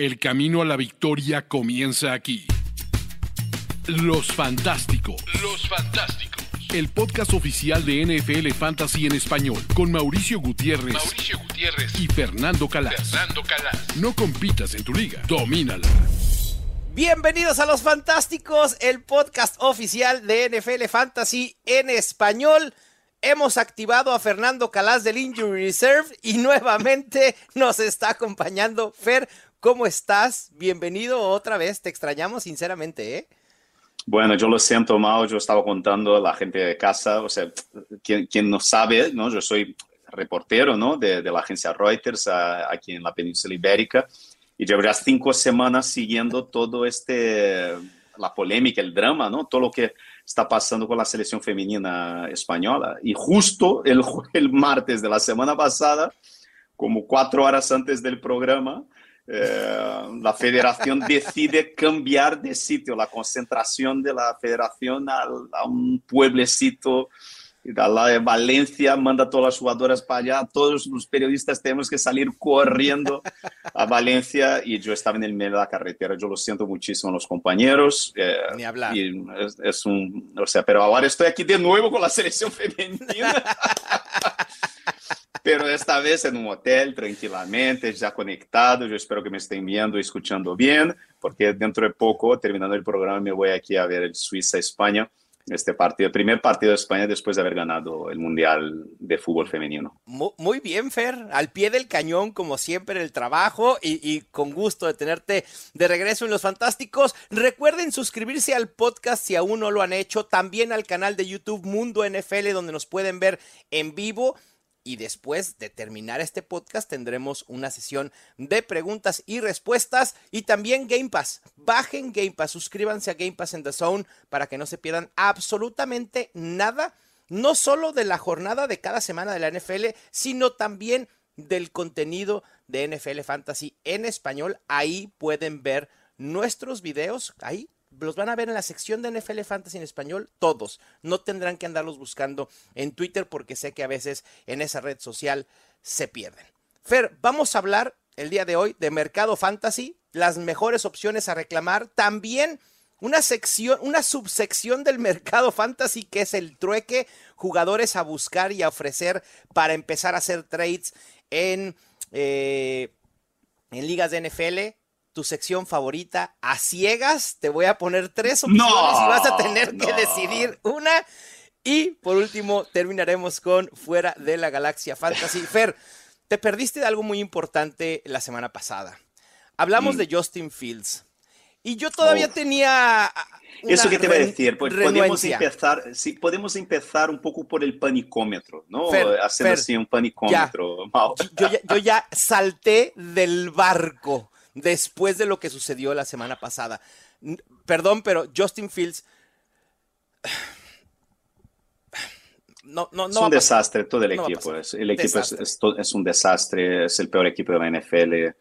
El camino a la victoria comienza aquí. Los Fantásticos. Los Fantásticos. El podcast oficial de NFL Fantasy en español con Mauricio Gutiérrez, Mauricio Gutiérrez y Fernando Calas. Fernando Calas. No compitas en tu liga, domínala. Bienvenidos a Los Fantásticos, el podcast oficial de NFL Fantasy en español. Hemos activado a Fernando Calas del Injury Reserve y nuevamente nos está acompañando Fer. ¿Cómo estás? Bienvenido otra vez. Te extrañamos sinceramente, ¿eh? Bueno, yo lo siento mal, yo estaba contando a la gente de casa, o sea, quien, quien no sabe, ¿no? Yo soy reportero, ¿no? De, de la agencia Reuters a, aquí en la península ibérica y llevo ya cinco semanas siguiendo todo este, la polémica, el drama, ¿no? Todo lo que está pasando con la selección femenina española. Y justo el, el martes de la semana pasada, como cuatro horas antes del programa, eh, la federación decide cambiar de sitio, la concentración de la federación a, a un pueblecito la de Valencia, manda todas las jugadoras para allá, todos los periodistas tenemos que salir corriendo a Valencia y yo estaba en el medio de la carretera, yo lo siento muchísimo a los compañeros. Eh, Ni hablar. Y es, es, un, o sea, pero ahora estoy aquí de nuevo con la selección femenina. pero esta vez en un hotel, tranquilamente, ya conectado. Yo espero que me estén viendo escuchando bien, porque dentro de poco, terminando el programa, me voy aquí a ver el Suiza-España este partido, el primer partido de España después de haber ganado el Mundial de Fútbol Femenino. Muy bien, Fer, al pie del cañón, como siempre, el trabajo y, y, con gusto de tenerte de regreso en Los Fantásticos. Recuerden suscribirse al podcast si aún no lo han hecho, también al canal de YouTube Mundo NFL, donde nos pueden ver en vivo. Y después de terminar este podcast tendremos una sesión de preguntas y respuestas y también Game Pass. Bajen Game Pass, suscríbanse a Game Pass en The Zone para que no se pierdan absolutamente nada, no solo de la jornada de cada semana de la NFL, sino también del contenido de NFL Fantasy en español. Ahí pueden ver nuestros videos, ahí los van a ver en la sección de NFL Fantasy en español, todos. No tendrán que andarlos buscando en Twitter porque sé que a veces en esa red social se pierden. Fer, vamos a hablar el día de hoy de Mercado Fantasy, las mejores opciones a reclamar, también una sección, una subsección del Mercado Fantasy que es el trueque, jugadores a buscar y a ofrecer para empezar a hacer trades en, eh, en ligas de NFL tu sección favorita a ciegas. Te voy a poner tres opciones no, y vas a tener no. que decidir una. Y por último, terminaremos con Fuera de la Galaxia Fantasy. Fer, te perdiste de algo muy importante la semana pasada. Hablamos mm. de Justin Fields. Y yo todavía oh. tenía. Eso que te iba a decir, pues podemos empezar, sí, podemos empezar un poco por el panicómetro, ¿no? Fer, Haciendo Fer, así un panicómetro. Ya. Yo, ya, yo ya salté del barco después de lo que sucedió la semana pasada. Perdón, pero Justin Fields. No, no, no es un desastre todo el equipo. Es, el equipo es, es, es, un desastre, es el peor equipo de la NFL.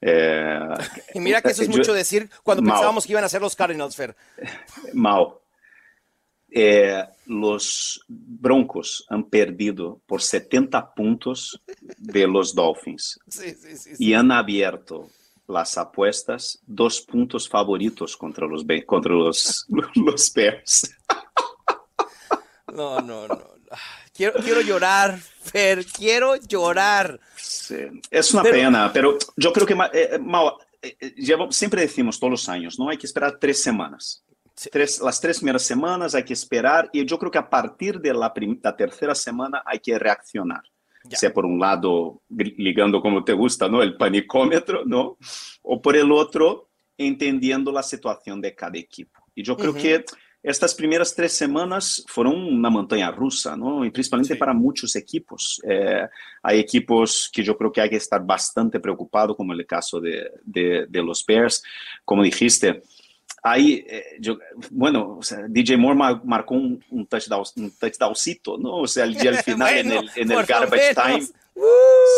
Eh, y mira que eso es mucho decir cuando pensábamos que iban a ser los Cardinals, Fer. Mao, eh, los Broncos han perdido por 70 puntos de los Dolphins sí, sí, sí, y han abierto las apuestas, dos puntos favoritos contra los, contra los, los Bears. No, no, no. Quiero, quiero llorar, Fer, quiero llorar. Sí, es una pero... pena, pero yo creo que eh, Mau, eh, llevo, siempre decimos todos los años, ¿no? Hay que esperar tres semanas. Sí. Tres, las tres primeras semanas hay que esperar y yo creo que a partir de la, la tercera semana hay que reaccionar. Ya. sea por un lado ligando como te gusta, ¿no? El panicómetro, ¿no? O por el otro entendiendo la situación de cada equipo. Y yo creo uh -huh. que estas primeras tres semanas fueron una montaña rusa, ¿no? Y principalmente sí. para muchos equipos. Eh, hay equipos que yo creo que hay que estar bastante preocupados, como el caso de, de, de los Bears. Como dijiste, Aí, yo, bueno, o sea, DJ Moore marcó un, un, touchdown, un touchdowncito, ¿no? O sea, el día al final bueno, en el, en el garbage time.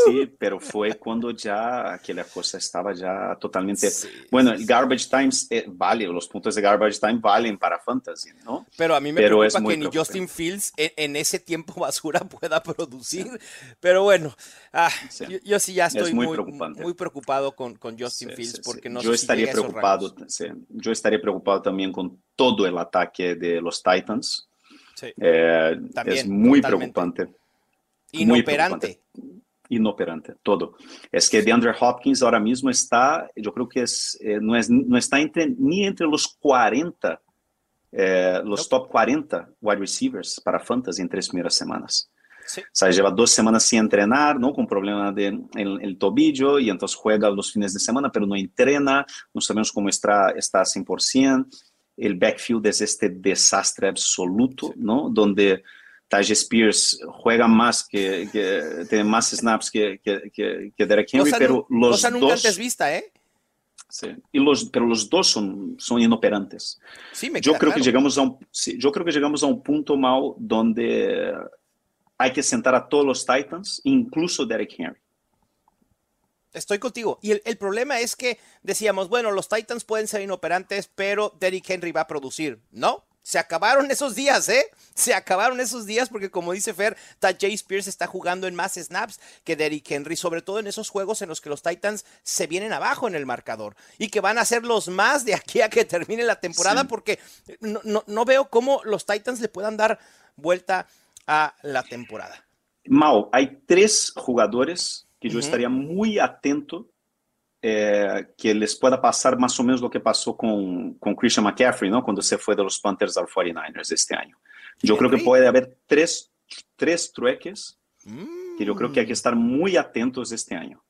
Sí, pero fue cuando ya aquella cosa estaba ya totalmente... bueno, el Garbage Times eh, vale, los puntos de Garbage Time valen para Fantasy, ¿no? Pero a mí me preocupa que ni Justin Fields en, ese tiempo basura pueda producir. Pero bueno, ah, Yo, sí ya estoy muy, muy, preocupado con, con Justin Fields porque no yo estaría preocupado, Yo estaría preocupado también con todo el ataque de los Titans. Eh, es muy preocupante. Inoperante inoperante, todo. Es que DeAndre Hopkins ahora mismo está, yo creo que es, eh, no, es, no está entre, ni entre los 40, eh, los top 40 wide receivers para fantasy en tres primeras semanas. Sí. O sea, lleva dos semanas sin entrenar, ¿no? Con problema de, en, el tobillo y entonces juega los fines de semana, pero no entrena, no sabemos cómo está, está 100%. El backfield es este desastre absoluto, ¿no? Donde Taj Spears juega más, que, tiene más snaps que, que, que Derek Henry, pero los nunca antes vista, ¿eh? Sí, y los, pero los dos son, son inoperantes. Sí, me yo creo que llegamos a un, sí, yo creo que llegamos a un punto mal donde hay que sentar a todos los Titans, incluso Derek Henry. Estoy contigo. Y el, el, problema es que decíamos, bueno, los Titans pueden ser inoperantes, pero Derrick Henry va a producir. No, se acabaron esos días, ¿eh? Se acabaron esos días porque como dice Fer, Tajay Spears está jugando en más snaps que Derrick Henry, sobre todo en esos juegos en los que los Titans se vienen abajo en el marcador y que van a ser los más de aquí a que termine la temporada porque no, veo cómo los Titans le puedan dar vuelta a la temporada. Mau, hay tres jugadores que yo estaría muy atento eh, que les pueda pasar más o menos lo que pasó con, con Christian McCaffrey, ¿no? Cuando se fue de los Panthers al 49ers este año. Yo creo que puede haber tres, tres trueques que yo creo que hay que estar muy atentos este año.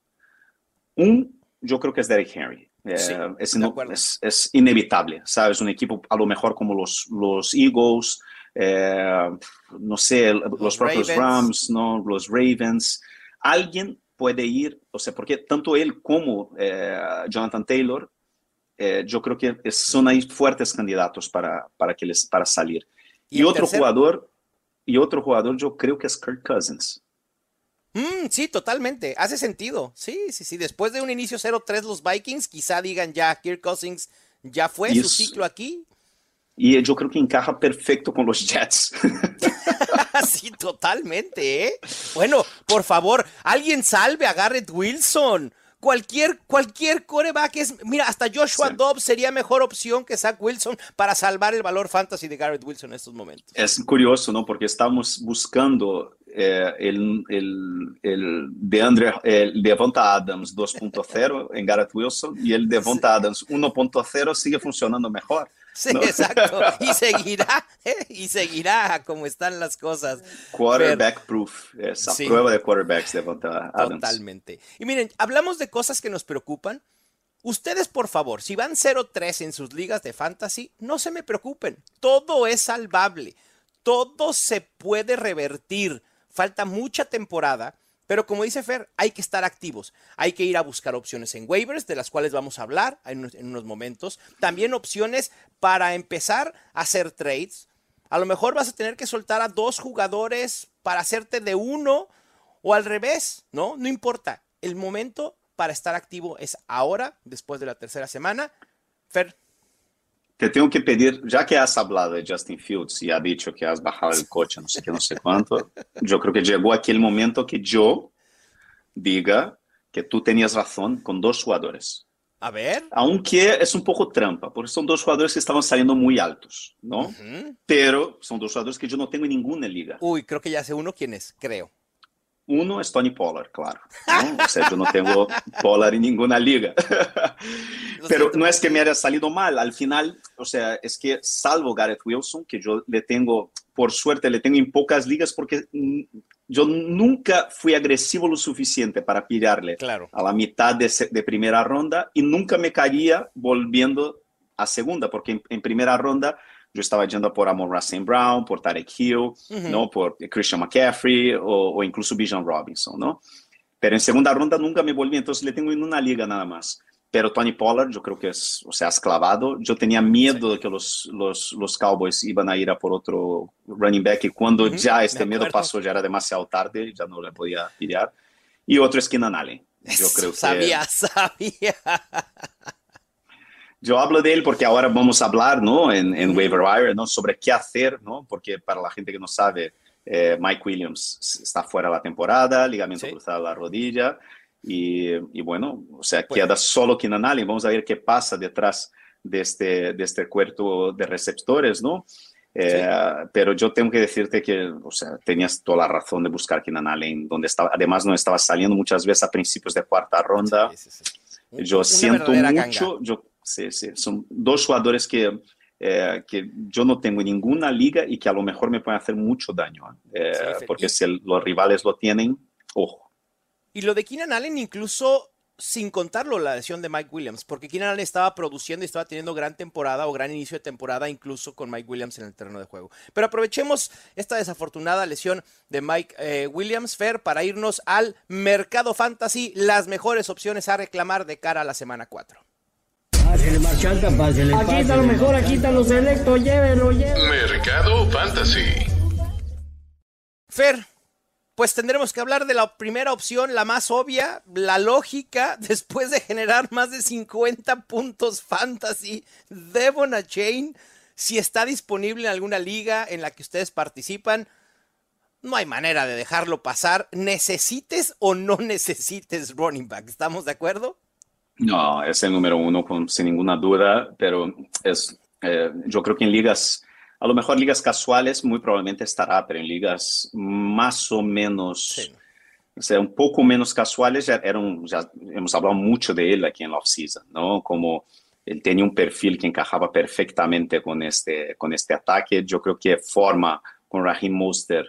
Un, yo creo que es Derek Henry. Eh, es, es, inevitable, ¿sabes? Un equipo a lo mejor como los, los Eagles, eh, no sé, los, propios Rams, ¿no? Los Ravens. Alguien puede ir, o sea, porque tanto él como eh, Jonathan Taylor, eh, yo creo que son ahí fuertes candidatos para, para, que les, para salir. Y, otro jugador, y otro jugador yo creo que es Kirk Cousins. Mm, sí, totalmente. Hace sentido. Sí, sí, sí. Después de un inicio 0-3 los Vikings, quizá digan ya, Kirk Cousins ya fue su ciclo aquí. Y yo creo que encaja perfecto con los Jets. sí, totalmente, ¿eh? Bueno, por favor, alguien salve a Garrett Wilson. Cualquier, cualquier coreback es. Mira, hasta Joshua Dobbs sería mejor opción que Zach Wilson para salvar el valor fantasy de Garrett Wilson en estos momentos. Es curioso, ¿no? Porque estamos buscando eh, el, el, el, de Andre, el Devonta Adams 2.0 en Garrett Wilson y el Devonta Adams 1.0 sigue funcionando mejor. Sí, exacto. Y seguirá, ¿eh? y seguirá como están las cosas. Quarterback proof, esa prueba de quarterbacks de Adams. Totalmente. Y miren, hablamos de cosas que nos preocupan. Ustedes, por favor, si van 0-3 en sus ligas de fantasy, no se me preocupen. Todo es salvable. Todo se puede revertir. Falta mucha temporada pero como dice Fer, hay que estar activos. Hay que ir a buscar opciones en waivers, de las cuales vamos a hablar en, unos momentos. También opciones para empezar a hacer trades. A lo mejor vas a tener que soltar a dos jugadores para hacerte de uno o al revés, ¿no? No importa. El momento para estar activo es ahora, después de la tercera semana. Fer. Te tengo que pedir, ya que has hablado de Justin Fields y has dicho que has bajado el coche, no sé qué, no sé cuánto, yo creo que llegó aquel momento que yo diga que tú tenías razón con dos jugadores. A ver. Aunque es un poco trampa, porque son dos jugadores que estaban saliendo muy altos, ¿no? Pero son dos jugadores que yo no tengo en ninguna liga. Uy, creo que ya sé uno quién es, creo. Uno es Tony Pollard, claro. ¿no? O sea, yo no tengo Pollard en ninguna liga. Pero no es que me haya salido mal. Al final, o sea, es que salvo Gareth Wilson, que yo le tengo, por suerte, le tengo en pocas ligas porque yo nunca fui agresivo lo suficiente para pillarle claro. a la mitad de, de, primera ronda y nunca me caía volviendo a segunda, porque en, en primera ronda yo estaba yendo por Amon Racing Brown, por Tarek Hill, ¿no? por Christian McCaffrey o, incluso Bijan Robinson, ¿no? Pero en segunda ronda nunca me volví, entonces le tengo en una liga nada más. Pero Tony Pollard, yo creo que es, o sea, has clavado. Yo tenía miedo de que los, los, los, Cowboys iban a ir a por otro running back y cuando ya este miedo pasó, ya era demasiado tarde, ya no le podía pillar. Y otro es Keenan Allen. Yo creo que... Sabía, sabía. Yo hablo de él porque ahora vamos a hablar, ¿no? En, en Waiver Wire, ¿no? Sobre qué hacer, ¿no? Porque para la gente que no sabe, eh, Mike Williams está fuera de la temporada, ligamento Sí. cruzado de la rodilla. Y, y bueno, o sea, Pues- queda solo Keenan Allen. Vamos a ver qué pasa detrás de este, de este cuerpo de receptores, ¿no? Eh, Pero yo tengo que decirte que, o sea, tenías toda la razón de buscar Keenan Allen, donde estaba, además no estaba saliendo muchas veces a principios de cuarta ronda. Sí, Yo una siento mucho, yo, sí, sí, son dos jugadores que, eh, que yo no tengo en ninguna liga y que a lo mejor me pueden hacer mucho daño, ¿eh? Sí, Eh, porque si el- los rivales lo tienen, ojo. Y lo de Keenan Allen, incluso sin contarlo la lesión de Mike Williams, porque Keenan Allen estaba produciendo y estaba teniendo gran temporada o gran inicio de temporada, incluso con Mike Williams en el terreno de juego. Pero aprovechemos esta desafortunada lesión de Mike eh, Williams, Fer, para irnos al mercado fantasy, las mejores opciones a reclamar de cara a la semana 4. Pásele, marchanta, pásele, Aquí está lo mejor, aquí está lo selecto, llévelo, llévelo. Mercado Fantasy. Fer, pues tendremos que hablar de la primera opción, la más obvia, la lógica, después de generar más de 50 puntos fantasy, Devon Chain, si está disponible en alguna liga en la que ustedes participan, no hay manera de dejarlo pasar, necesites o no necesites running back, ¿estamos de acuerdo? No, es el número uno con, sin ninguna duda, pero es, eh, yo creo que en ligas, a lo mejor ligas casuales muy probablemente estará, pero en ligas más o menos... Sí. O sea, un poco menos casuales, ya, eran, ya hemos hablado mucho de él aquí en la off-season, ¿no? Como él tenía un perfil que encajaba perfectamente con este, con este ataque. Yo creo que forma con Raheem Mostert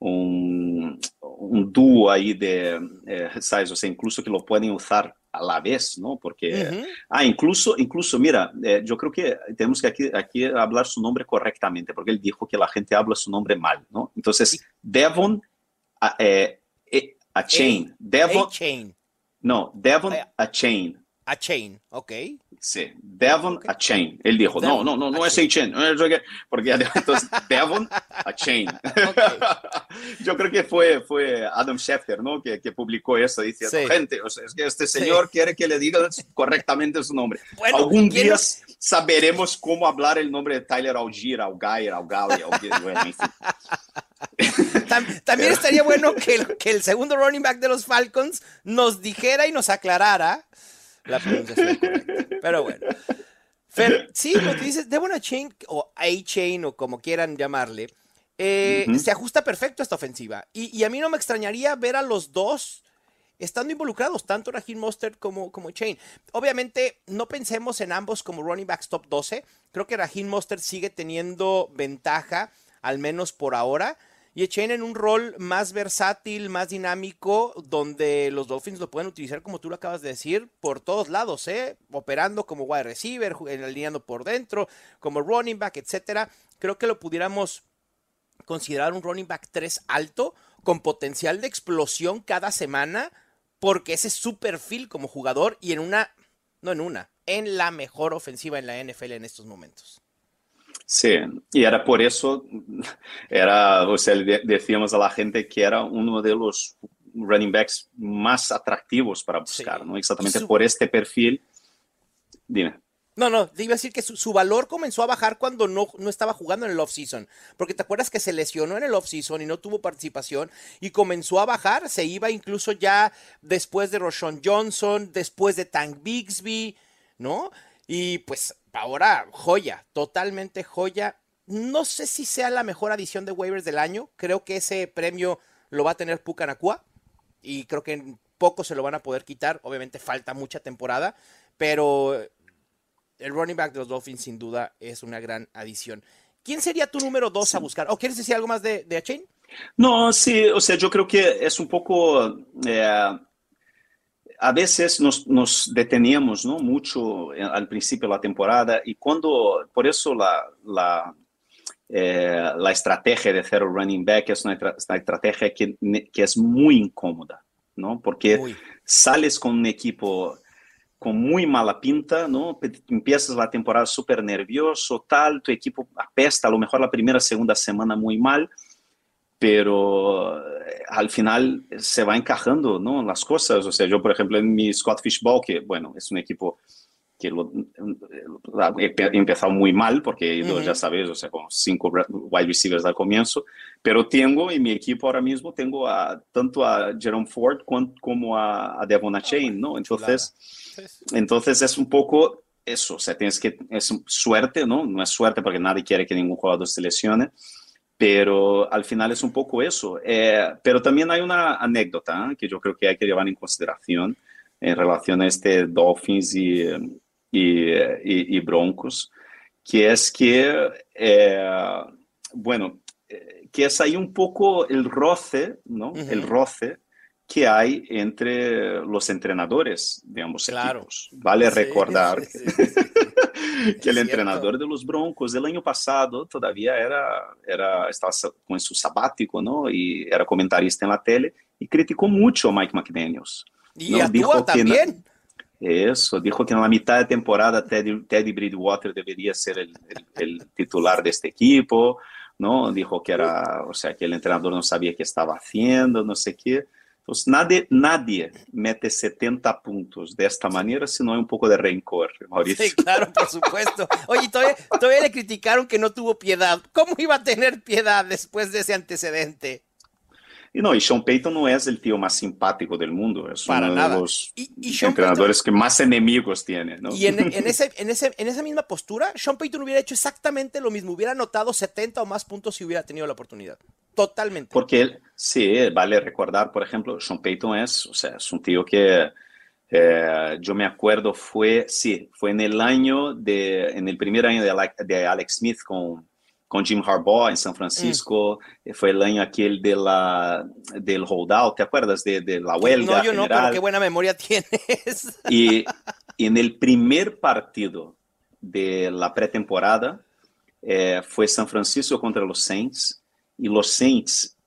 un, un dúo ahí de, eh, ¿sabes? O sea, incluso que lo pueden usar a la vez, ¿no? Porque, Ujú. ah, incluso, incluso, mira, eh, yo creo que tenemos que aquí, aquí hablar su nombre correctamente, porque él dijo que la gente habla su nombre mal, ¿no? Entonces, Devon, a, eh, eh, a Chain, Devon, A-Chain, no, Devon Eh. A Chain. Ok. Sí, Devon Ok. a Chain. Él dijo, Devon no, no, no, no es a Chain. Porque entonces, Devon a Chain. Yo creo que fue, fue Adam Schefter, ¿no? Que, que publicó eso diciendo, Sí. gente, o sea, es que este Sí. señor quiere que le digan correctamente su nombre. Bueno, Algún ¿quién día no- saberemos cómo hablar el nombre de Tyler Algier, Algair, Algali, Algier, bueno, en fin. Tam- también estaría bueno que que el segundo running back de los Falcons nos dijera y nos aclarara la pronunciación correcta. Pero bueno. Fer, sí, lo que dices, Devon A-Chain o A-Chain o como quieran llamarle, eh, se ajusta perfecto a esta ofensiva. Y, y a mí no me extrañaría ver a los dos estando involucrados, tanto Raheem Mostert como, como Chain. Obviamente, no pensemos en ambos como running backs top 12. Creo que Raheem Mostert sigue teniendo ventaja, al menos por ahora. Y Chain en un rol más versátil, más dinámico, donde los Dolphins lo pueden utilizar, como tú lo acabas de decir, por todos lados, ¿eh? Operando como wide receiver, alineando por dentro, como running back, etcétera. Creo que lo pudiéramos considerar un running back 3 alto, con potencial de explosión cada semana, porque ese es su perfil como jugador y en una, no en una, en la mejor ofensiva en la NFL en estos momentos. Sí, y era por eso, era, o sea, de- decíamos a la gente que era uno de los running backs más atractivos para buscar, Sí. ¿no? Exactamente su- por este perfil. Dime. No, no, te iba a decir que su, su valor comenzó a bajar cuando no, no estaba jugando en el off-season. Porque te acuerdas que se lesionó en el off-season y no tuvo participación y comenzó a bajar. Se iba incluso ya después de Roshan Johnson, después de Tank Bixby, ¿no? Y pues ahora, joya, totalmente joya. No sé si sea la mejor adición de waivers del año. Creo que ese premio lo va a tener Pucanacua. Y creo que en poco se lo van a poder quitar. Obviamente falta mucha temporada. Pero el running back de los Dolphins sin duda es una gran adición. ¿Quién sería tu número dos a buscar? ¿O quieres decir algo más de, de Achain? No, sí, o sea, yo creo que es un poco, eh, a veces nos, nos deteníamos, ¿no? Mucho eh, al principio de la temporada y cuando, por eso la, la, eh, la estrategia de el running back es una, una estrategia que, que es muy incómoda, ¿no? Porque Muy. sales con un equipo con muy mala pinta, ¿no? Empiezas la temporada súper nervioso, tal, tu equipo apesta, a lo mejor la primera, segunda semana muy mal, pero eh, al final se va encajando, ¿no? Las cosas, o sea, yo, por ejemplo, en mi Scott Fishball, que, bueno, es un equipo que lo, he empezado muy mal porque he ido, ya sabes, o sea, con cinco wide receivers al comienzo, pero tengo en mi equipo ahora mismo, tengo a, tanto a Jerome Ford como a, a Devon ah, Chain, ¿no? Entonces, entonces es un poco eso, o sea, tienes que, es suerte, ¿no? No es suerte porque nadie quiere que ningún jugador se lesione, pero al final es un poco eso. Eh, pero también hay una anécdota ¿eh? que yo creo que hay que llevar en consideración en relación a este Dolphins y, y, y, Broncos, que es que, eh, bueno, que es ahí un poco el roce, ¿no? El roce que hay entre los entrenadores de ambos equipos. Vale recordar que el entrenador de los Broncos el año pasado todavía era, era estaba con su sabático, ¿no? Y era comentarista en la tele y criticó mucho a Mike McDaniels. Y ¿no? dijo también. Eso, dijo que en la mitad de temporada Teddy, Teddy Bridgewater debería ser el, el, titular de este equipo, ¿no? Dijo que era, o sea, que el entrenador no sabía qué estaba haciendo, no sé qué. Entonces, nadie, nadie mete 70 puntos de esta manera si no hay un poco de rencor, Mauricio. Sí, claro, por supuesto. Oye, todavía, todavía le criticaron que no tuvo piedad. ¿Cómo iba a tener piedad después de ese antecedente? Y no, y Sean Payton no es el tío más simpático del mundo, es Para uno nada. de los entrenadores que más enemigos tiene. ¿no? Y en, ese, en, ese, en esa misma postura, Sean Payton hubiera hecho exactamente lo mismo, hubiera anotado 70 o más puntos si hubiera tenido la oportunidad. Totalmente. Porque él, sí, vale recordar, por ejemplo, Sean Payton es, o sea, es un tío que eh, yo me acuerdo fue, sí, fue en el año de, en el primer año de, de Alex Smith con con Jim Harbaugh en San Francisco, mm. fue el año aquel de la, del holdout, ¿te acuerdas? De, de la huelga. No, yo no, pero qué buena memoria tienes. Y, y en el primer partido de la pretemporada eh, fue San Francisco contra los Saints, y los Saints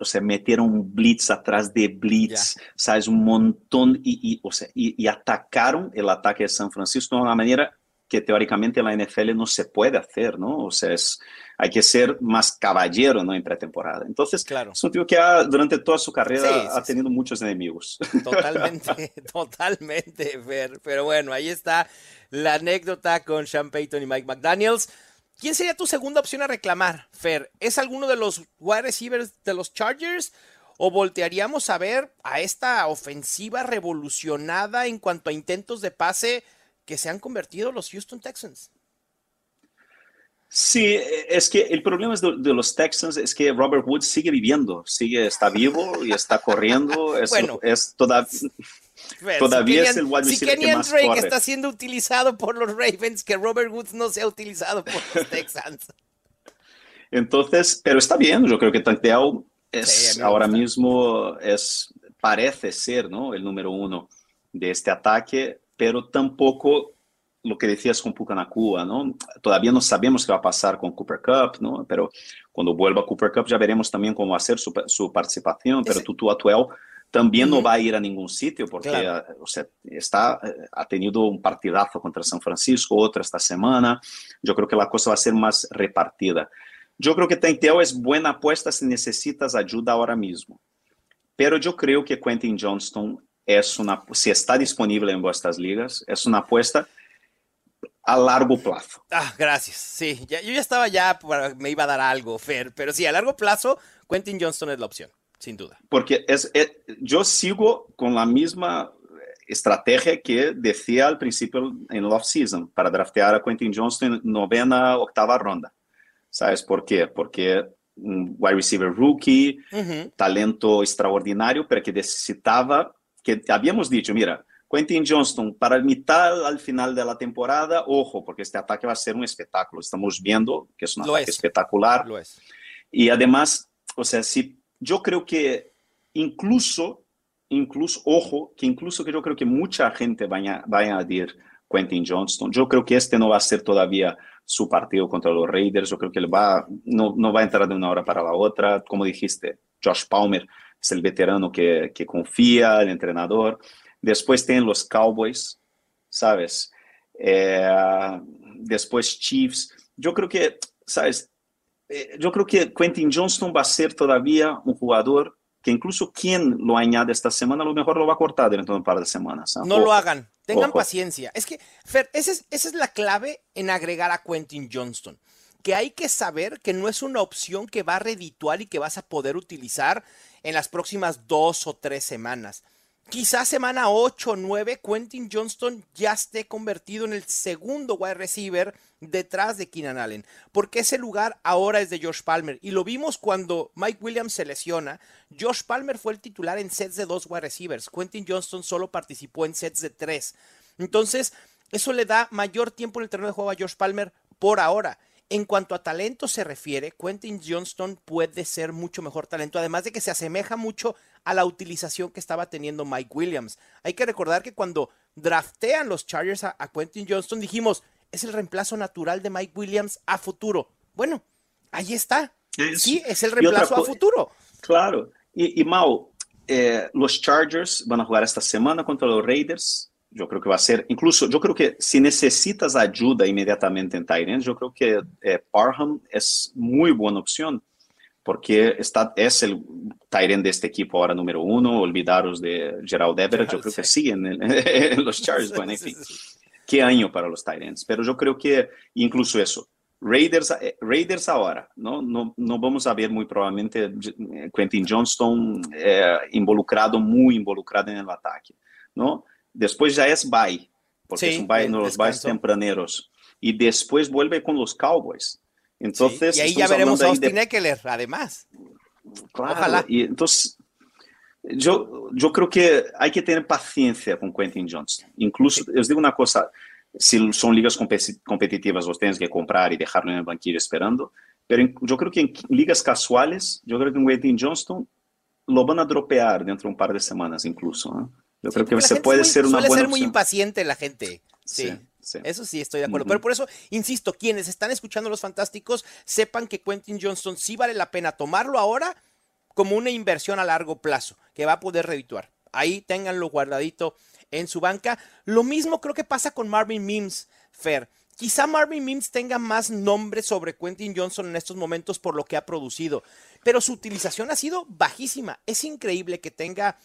o sea, metieron blitz atrás de blitz, yeah. ¿sabes? Un montón, y, y, o sea, y, y, atacaron el ataque de San Francisco de una manera que teóricamente en la NFL no se puede hacer, ¿no? O sea, es, hay que ser más caballero, ¿no? En pretemporada. Entonces, claro. es un tío que ha, durante toda su carrera sí, ha tenido sí. muchos enemigos. Totalmente, totalmente, Fer. Pero bueno, ahí está la anécdota con Sean Payton y Mike McDaniels. ¿Quién sería tu segunda opción a reclamar, Fer? ¿Es alguno de los wide receivers de los Chargers? ¿O voltearíamos a ver a esta ofensiva revolucionada en cuanto a intentos de pase que se han convertido los Houston Texans. Sí, es que el problema de, de, los Texans es que Robert Woods sigue viviendo, sigue, está vivo y está corriendo. Es, bueno, es toda, todavía si es el wide si Kenny Drake corre. está siendo utilizado por los Ravens, que Robert Woods no sea utilizado por los Texans. Entonces, pero está bien, yo creo que Tanteao es sí, ahora mismo es parece ser, ¿no? El número uno de este ataque pero tampoco lo que decías con Pucanacua, ¿no? Todavía no sabemos qué va a pasar con Cooper Cup, ¿no? Pero cuando vuelva Cooper Cup ya veremos también cómo va a ser su, su participación, pero Tutu Atuel también no va a ir a ningún sitio porque claro. sea, está, ha tenido un partidazo contra San Francisco, otro esta semana. Yo creo que la cosa va a ser más repartida. Yo creo que Tenteo es buena apuesta si necesitas ayuda ahora mismo. Pero yo creo que Quentin Johnston es una, si está disponible en vuestras ligas, es una apuesta a largo plazo. Ah, gracias. Sí, ya, yo ya estaba ya, me iba a dar algo, Fer, pero sí, a largo plazo, Quentin Johnston es la opción, sin duda. Porque es, es yo sigo con la misma estrategia que decía al principio en el off-season para draftear a Quentin Johnston en novena, octava ronda. ¿Sabes por qué? Porque un wide receiver rookie, uh -huh. talento extraordinario, pero que necesitaba que habíamos dicho, mira, Quentin Johnston para mitad al final de la temporada, ojo, porque este ataque va a ser un espectáculo. Estamos viendo que es un Lo ataque es. espectacular. Lo es. Y además, o sea, si yo creo que incluso, incluso, ojo, que incluso que yo creo que mucha gente va a añadir Quentin Johnston. Yo creo que este no va a ser todavía su partido contra los Raiders. Yo creo que él va, no, no va a entrar de una hora para la otra. Como dijiste, Josh Palmer es el veterano que, que confía, el entrenador. Después tienen los Cowboys, ¿sabes? Eh, después Chiefs. Yo creo que, ¿sabes? Eh, yo creo que Quentin Johnston va a ser todavía un jugador que incluso quien lo añade esta semana, a lo mejor lo va a cortar dentro de un par de semanas. ¿eh? No Ojo, lo hagan, tengan ojo. paciencia. Es que, Fer, esa es, esa es la clave en agregar a Quentin Johnston. Que hay que saber que no es una opción que va a redituar y que vas a poder utilizar en las próximas dos o tres semanas. Quizás semana 8 o 9, Quentin Johnston ya esté convertido en el segundo wide receiver detrás de Keenan Allen, porque ese lugar ahora es de Josh Palmer. Y lo vimos cuando Mike Williams se lesiona. Josh Palmer fue el titular en sets de dos wide receivers. Quentin Johnston solo participó en sets de tres. Entonces, eso le da mayor tiempo en el terreno de juego a Josh Palmer por ahora. En cuanto a talento se refiere, Quentin Johnston puede ser mucho mejor talento, además de que se asemeja mucho a la utilización que estaba teniendo Mike Williams. Hay que recordar que cuando draftean los Chargers a, a Quentin Johnston dijimos, es el reemplazo natural de Mike Williams a futuro. Bueno, ahí está. Es- Sí, es el reemplazo a futuro. Claro. Y, y Mau, eh, los Chargers van a jugar esta semana contra los Raiders. Yo creo que va a ser, incluso, yo creo que si necesitas ayuda inmediatamente en Tyrants, yo creo que eh, Parham es muy buena opción, porque está, es el Tyrant de este equipo ahora número uno. Olvidaros de Gerald Everett, yo creo que siguen en, en los Chargers. Bueno, en fin, qué año para los Tyrants. Pero yo creo que incluso eso, Raiders, eh, Raiders ahora, ¿no? ¿no? No vamos a ver muy probablemente eh, Quentin Johnston eh, involucrado, muy involucrado en el ataque, ¿no? Después ya es bye, porque Sí, es un bye, el no, los byes tempraneros. Y después vuelve con los Cowboys. Entonces, Sí, y ahí ya veremos a ahí de- Austin Eckler, además. Claro, Ojalá. Y entonces, yo, yo creo que hay que tener paciencia con Quentin Johnston. Incluso, les digo una cosa, si son ligas competi- competitivas, los tienes que comprar y dejarlo en el banquillo esperando, pero yo creo que en ligas casuales, yo creo que en Quentin Johnston lo van a dropear dentro de un par de semanas incluso. ¿no? Yo creo que se puede es muy- ser una suele buena ser muy opción. impaciente la gente. Sí. Sí, sí. Eso sí, estoy de acuerdo. Pero por eso, insisto, quienes están escuchando Los Fantásticos, sepan que Quentin Johnston sí vale la pena tomarlo ahora como una inversión a largo plazo, que va a poder redituar. Ahí ténganlo guardadito en su banca. Lo mismo creo que pasa con Marvin Mims, Fer. Quizá Marvin Mims tenga más nombre sobre Quentin Johnson en estos momentos por lo que ha producido, pero su utilización ha sido bajísima. Es increíble que tenga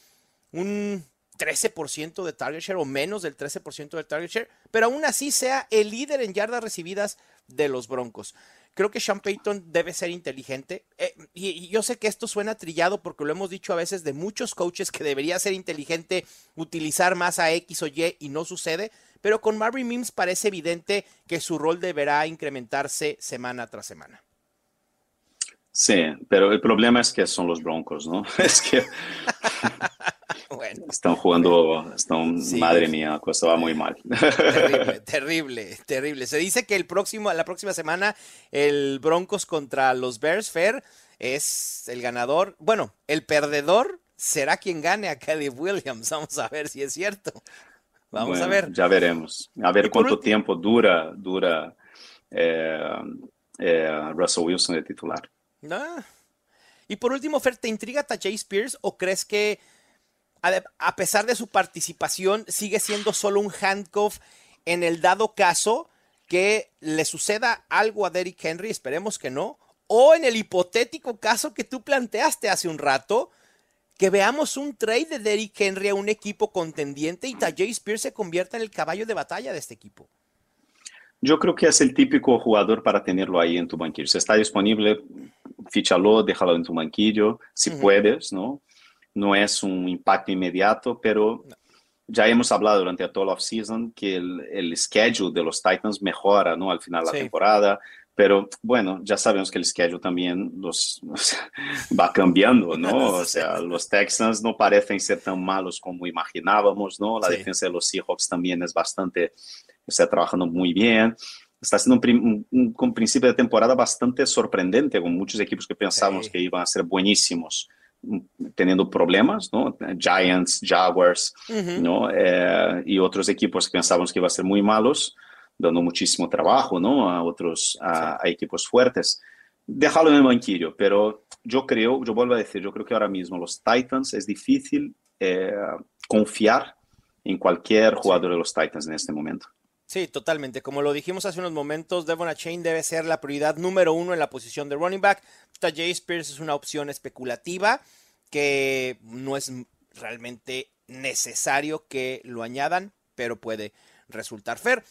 un 13% de target share o menos del 13% del target share, pero aún así sea el líder en yardas recibidas de los Broncos. Creo que Sean Payton debe ser inteligente. Eh, y, y yo sé que esto suena trillado porque lo hemos dicho a veces de muchos coaches que debería ser inteligente utilizar más a X o Y y no sucede. Pero con Marvin Mims parece evidente que su rol deberá incrementarse semana tras semana. Sí, pero el problema es que son los Broncos, ¿no? Es que Bueno, están jugando, están, Sí. madre mía, cosa va muy mal. terrible, terrible, terrible. Se dice que el próximo, la próxima semana el Broncos contra los Bears Fair es el ganador. Bueno, el perdedor será quien gane a Caleb Williams. Vamos a ver si es cierto. Vamos a ver. Ya veremos. A ver cuánto último- tiempo dura, dura eh, eh, Russell Wilson de titular. Ah. Y por último, Fer, ¿te intriga Tajay Spears o crees que a pesar de su participación sigue siendo solo un handcuff en el dado caso que le suceda algo a Derrick Henry? Esperemos que no. O en el hipotético caso que tú planteaste hace un rato, que veamos un trade de Derrick Henry a un equipo contendiente y Tajay Spears se convierta en el caballo de batalla de este equipo. Yo creo que es el típico jugador para tenerlo ahí en tu banquillo. Si está disponible, fíchalo, déjalo en tu banquillo, si puedes, ¿no? No es un impacto inmediato, pero ya hemos hablado durante toda la offseason que el, el schedule de los Titans mejora, ¿no? Al final de la temporada. Pero bueno, ya sabemos que el schedule también los, o sea, va cambiando, ¿no? O sea, los Texans no parecen ser tan malos como imaginábamos, ¿no? La Sí. defensa de los Seahawks también es bastante, está trabajando muy bien. Está siendo un, un- un- principio de temporada bastante sorprendente, con muchos equipos que pensábamos Sí. que iban a ser buenísimos, mm, teniendo problemas, ¿no? Giants, Jaguars, Ujú. ¿no? Eh, y otros equipos que pensábamos que iban a ser muy malos, dando muchísimo trabajo, ¿no? A otros, a, a equipos fuertes. Déjalo en el banquillo, pero yo creo, yo vuelvo a decir, yo creo que ahora mismo los Titans es difícil eh, confiar en cualquier jugador de los Titans en este momento. Sí, totalmente. Como lo dijimos hace unos momentos, Devon Chain debe ser la prioridad número uno en la posición de running back. Tajay Spears es una opción especulativa que no es realmente necesario que lo añadan, pero puede resultar fair.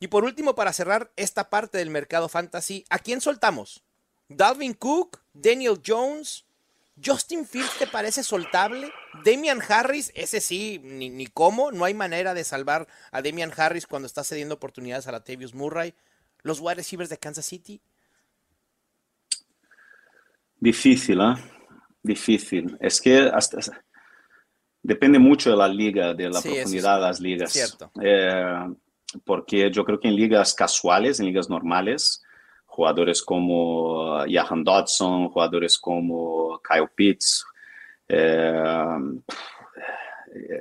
Y por último, para cerrar esta parte del mercado fantasy, ¿a quién soltamos? ¿Dalvin Cook? ¿Daniel Jones? ¿Justin Fields te parece soltable? ¿Damian Harris? Ese sí, ni, ni cómo. No hay manera de salvar a Damian Harris cuando está cediendo oportunidades a Latavius Murray. ¿Los wide receivers de Kansas City? Difícil, ¿eh? Difícil. Es que hasta, depende mucho de la liga, de la Sí, profundidad de las ligas. cierto. Eh, porque yo creo que en ligas casuales, en ligas normales, jugadores como Jahan Dodson, jugadores como Kyle Pitts, eh,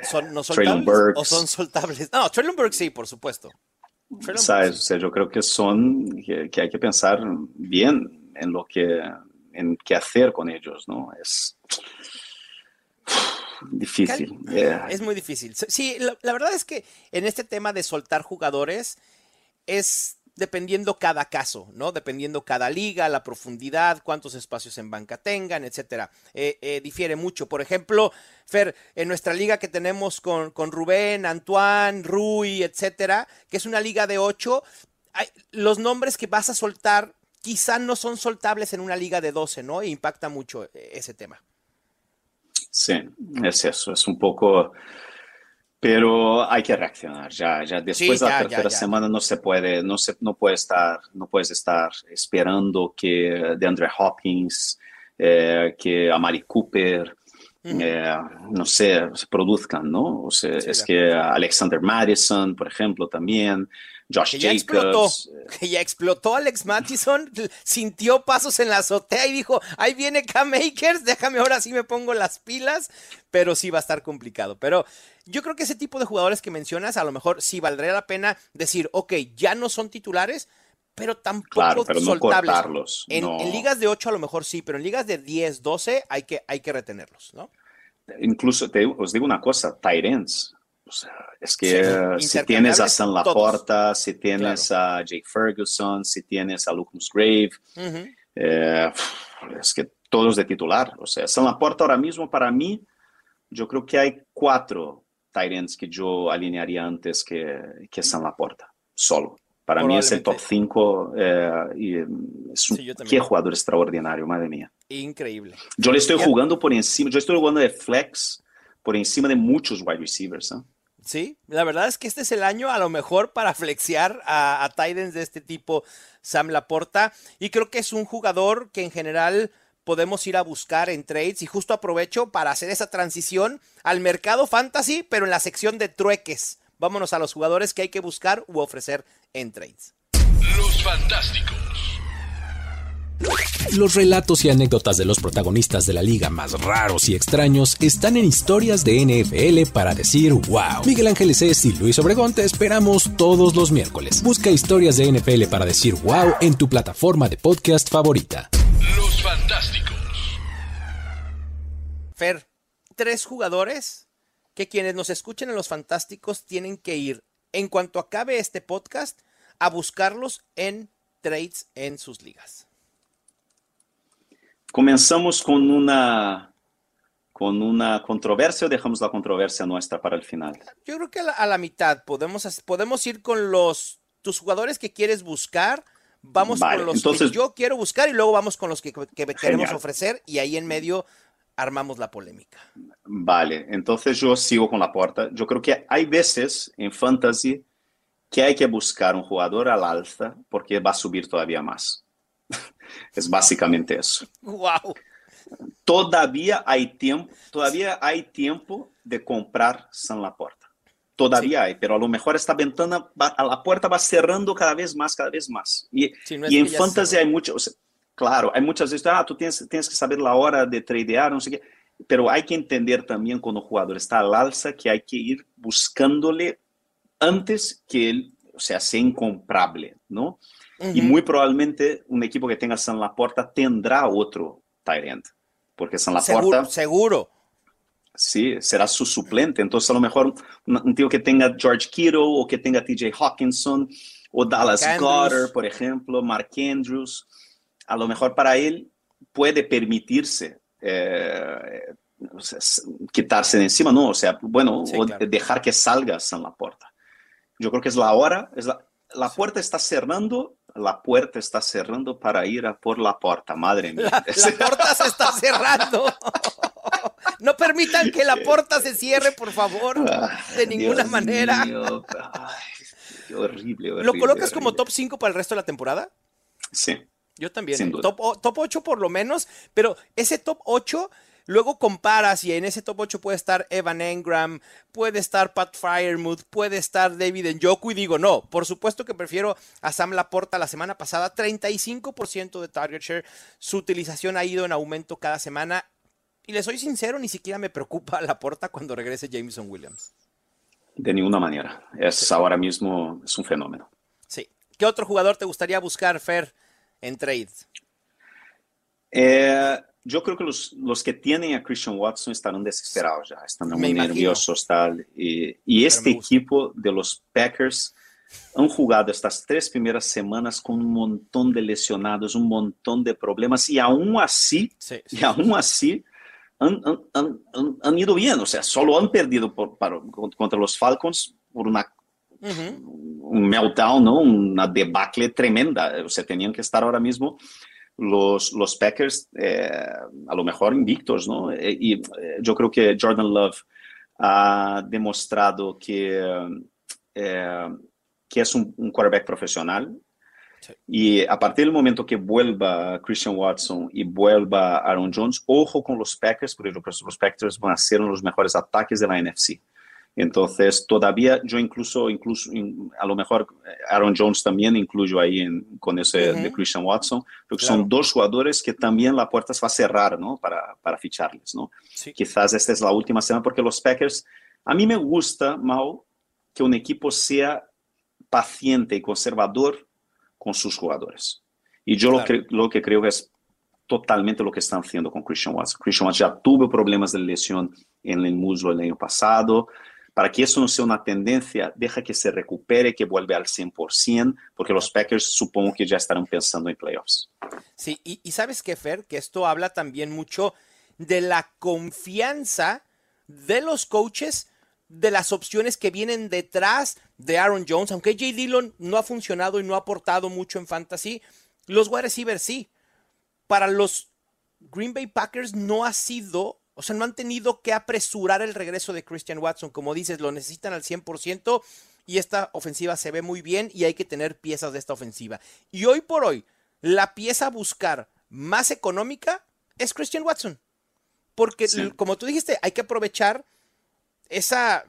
¿Son no Traylon Burks. o son soltables? No, Traylon Burks sí, por supuesto. ¿sabes? O sea, yo creo que son, que, que hay que pensar bien en lo que, en qué hacer con ellos, ¿no? Es difícil. Eh, Es muy difícil. Sí, la, la verdad es que en este tema de soltar jugadores es dependiendo cada caso, ¿no? Dependiendo cada liga, la profundidad, cuántos espacios en banca tengan, etcétera. Eh, eh, difiere mucho. Por ejemplo, Fer, en nuestra liga que tenemos con, con Rubén, Antoine, Rui, etcétera, que es una liga de ocho, los nombres que vas a soltar quizá no son soltables en una liga de 12, ¿no? E impacta mucho eh, ese tema. Sí, es eso, es un poco... Pero hay que reaccionar ya, ya después Sí, de ya, la ya, tercera ya. semana no se puede, no se, no puede estar, no puedes estar esperando que DeAndre Hopkins, eh, que Amari Cooper, Ujú. eh, no sé, se produzcan, ¿no? O sea, Sí, es de que Alexander Madison, por ejemplo, también, Josh que ya explotó, que ya explotó Alex Mattison, sintió pasos en la azotea y dijo, ahí viene Cam Akers, déjame ahora sí me pongo las pilas, pero sí va a estar complicado. Pero yo creo que ese tipo de jugadores que mencionas, a lo mejor sí valdría la pena decir, ok, ya no son titulares, pero tampoco Claro, pero soltables. En, no. en ligas de 8 a lo mejor sí, pero en ligas de 10, 12 hay que, hay que retenerlos, ¿no? Incluso te, os digo una cosa, Tyrants. O sea, es que Sí, eh, si tienes a San. Laporta, si tienes a Jake Ferguson, si tienes a Luke Musgrave, Ujú. eh, es que todos de titular. O sea, San Laporta ahora mismo para mí, yo creo que hay cuatro Tyrants que yo alinearía antes que, que San Laporta, solo. Para mí es el top Probablemente. 5 y eh, es un Sí, qué jugador extraordinario, madre mía. Increíble. Yo le estoy jugando por encima, yo estoy jugando de flex por encima de muchos wide receivers. ¿eh? Sí, la verdad es que este es el año a lo mejor para flexear a, a de este tipo, Sam Laporta. Y creo que es un jugador que en general podemos ir a buscar en trades. Y justo aprovecho para hacer esa transición al mercado fantasy, pero en la sección de trueques. Vámonos a los jugadores que hay que buscar u ofrecer en trades. Los Fantásticos. Los relatos y anécdotas de los protagonistas de la liga más raros y extraños están en historias de NFL para decir wow. Miguel Ángeles es y Luis Obregón te esperamos todos los miércoles. Busca historias de NFL para decir wow en tu plataforma de podcast favorita. Los Fantásticos. Fer, tres jugadores que quienes nos escuchen en los fantásticos tienen que ir en cuanto acabe este podcast a buscarlos en trades en sus ligas. Comenzamos con una, con una controversia o dejamos la controversia nuestra para el final. Yo creo que a la, a la mitad podemos, podemos ir con los tus jugadores que quieres buscar. Vamos Vale, con los entonces- que yo quiero buscar y luego vamos con los que, que queremos ofrecer y ahí en medio armamos la polémica. Vale, entonces yo sigo con la puerta. Yo creo que hay veces en fantasy que hay que buscar un jugador al alza porque va a subir todavía más. Es básicamente eso. Wow. Todavía hay tiempo, todavía hay tiempo de comprar San Laporta. Todavía hay, pero a lo mejor esta ventana, va- a la puerta va cerrando cada vez más, cada vez más. Y, Sí, no es y en fantasy cerró. hay mucho, o sea, claro, hay muchas veces, ah, tú tienes, tienes que saber la hora de tradear, no sé qué, pero hay que entender también cuando el jugador está al alza que hay que ir buscándole antes que él, o sea, sea incomprable, ¿no? Y muy probablemente un equipo que tenga San Laporta tendrá otro tight end, porque San seguro, Laporta seguro. Sí, será su suplente. Entonces, a lo mejor un, tío que tenga George Kittle o que tenga TJ Hawkinson o Dallas Goddard, por ejemplo, Mark Andrews, a lo mejor para él puede permitirse eh, quitarse de encima, ¿no? O sea, bueno, o dejar que salga San Laporta. Yo creo que es la hora, es la, la puerta está cerrando, la puerta está cerrando para ir a por la puerta, madre mía. La, puerta se está cerrando. No permitan que la puerta se cierre, por favor. De ninguna manera. qué horrible, horrible, ¿Lo colocas como top 5 para el resto de la temporada? Sí. Yo también. Top, top 8 por lo menos, pero ese top 8 Luego comparas y en ese top 8 puede estar Evan Engram, puede estar Pat Fryermuth, puede estar David Njoku y digo, no, por supuesto que prefiero a Sam Laporta la semana pasada, 35% de target share, su utilización ha ido en aumento cada semana y le soy sincero, ni siquiera me preocupa Laporta cuando regrese Jameson Williams. De ninguna manera, es ahora mismo es un fenómeno. Sí. ¿Qué otro jugador te gustaría buscar, Fer, en trade? Eh, yo creo que los, los, que tienen a Christian Watson estarán desesperados ya, están muy nerviosos tal. Y, y este equipo de los Packers han jugado estas tres primeras semanas con un montón de lesionados, un montón de problemas y aún así, y aún así han, han, han, ido bien. O sea, solo han perdido por, para, contra los Falcons por una un meltdown, ¿no? una debacle tremenda. O sea, tenían que estar ahora mismo los, los Packers eh, a lo mejor invictos, ¿no? Eh, y, eh, yo creo que Jordan Love ha demostrado que, que es un, quarterback profesional. Y a partir del momento que vuelva Christian Watson y vuelva Aaron Jones, ojo con los Packers, porque los Packers van a ser uno de los mejores ataques de la NFC. Entonces, todavía yo incluso, incluso a lo mejor eh, Aaron Jones también incluyo ahí en, con ese de Christian Watson, porque son dos jugadores que también la puerta se va a cerrar, ¿no? Para, para ficharles, ¿no? Quizás esta es la última semana, porque los Packers, a mí me gusta, Mau, que un equipo sea paciente y conservador con sus jugadores. Y yo lo, que, lo que creo que es totalmente lo que están haciendo con Christian Watson. Christian Watson ya tuvo problemas de lesión en el muslo el año pasado, para que eso no sea una tendencia, deja que se recupere, que vuelva al 100%, porque los Packers supongo que ya estarán pensando en playoffs. Sí, y, sabes qué, Fer, que esto habla también mucho de la confianza de los coaches de las opciones que vienen detrás de Aaron Jones, aunque Jay Dillon no ha funcionado y no ha aportado mucho en fantasy, los wide receivers sí. Para los Green Bay Packers no ha sido o sea, no han tenido que apresurar el regreso de Christian Watson. Como dices, lo necesitan al 100% y esta ofensiva se ve muy bien y hay que tener piezas de esta ofensiva. Y hoy por hoy, la pieza a buscar más económica es Christian Watson. Porque, como tú dijiste, hay que aprovechar esa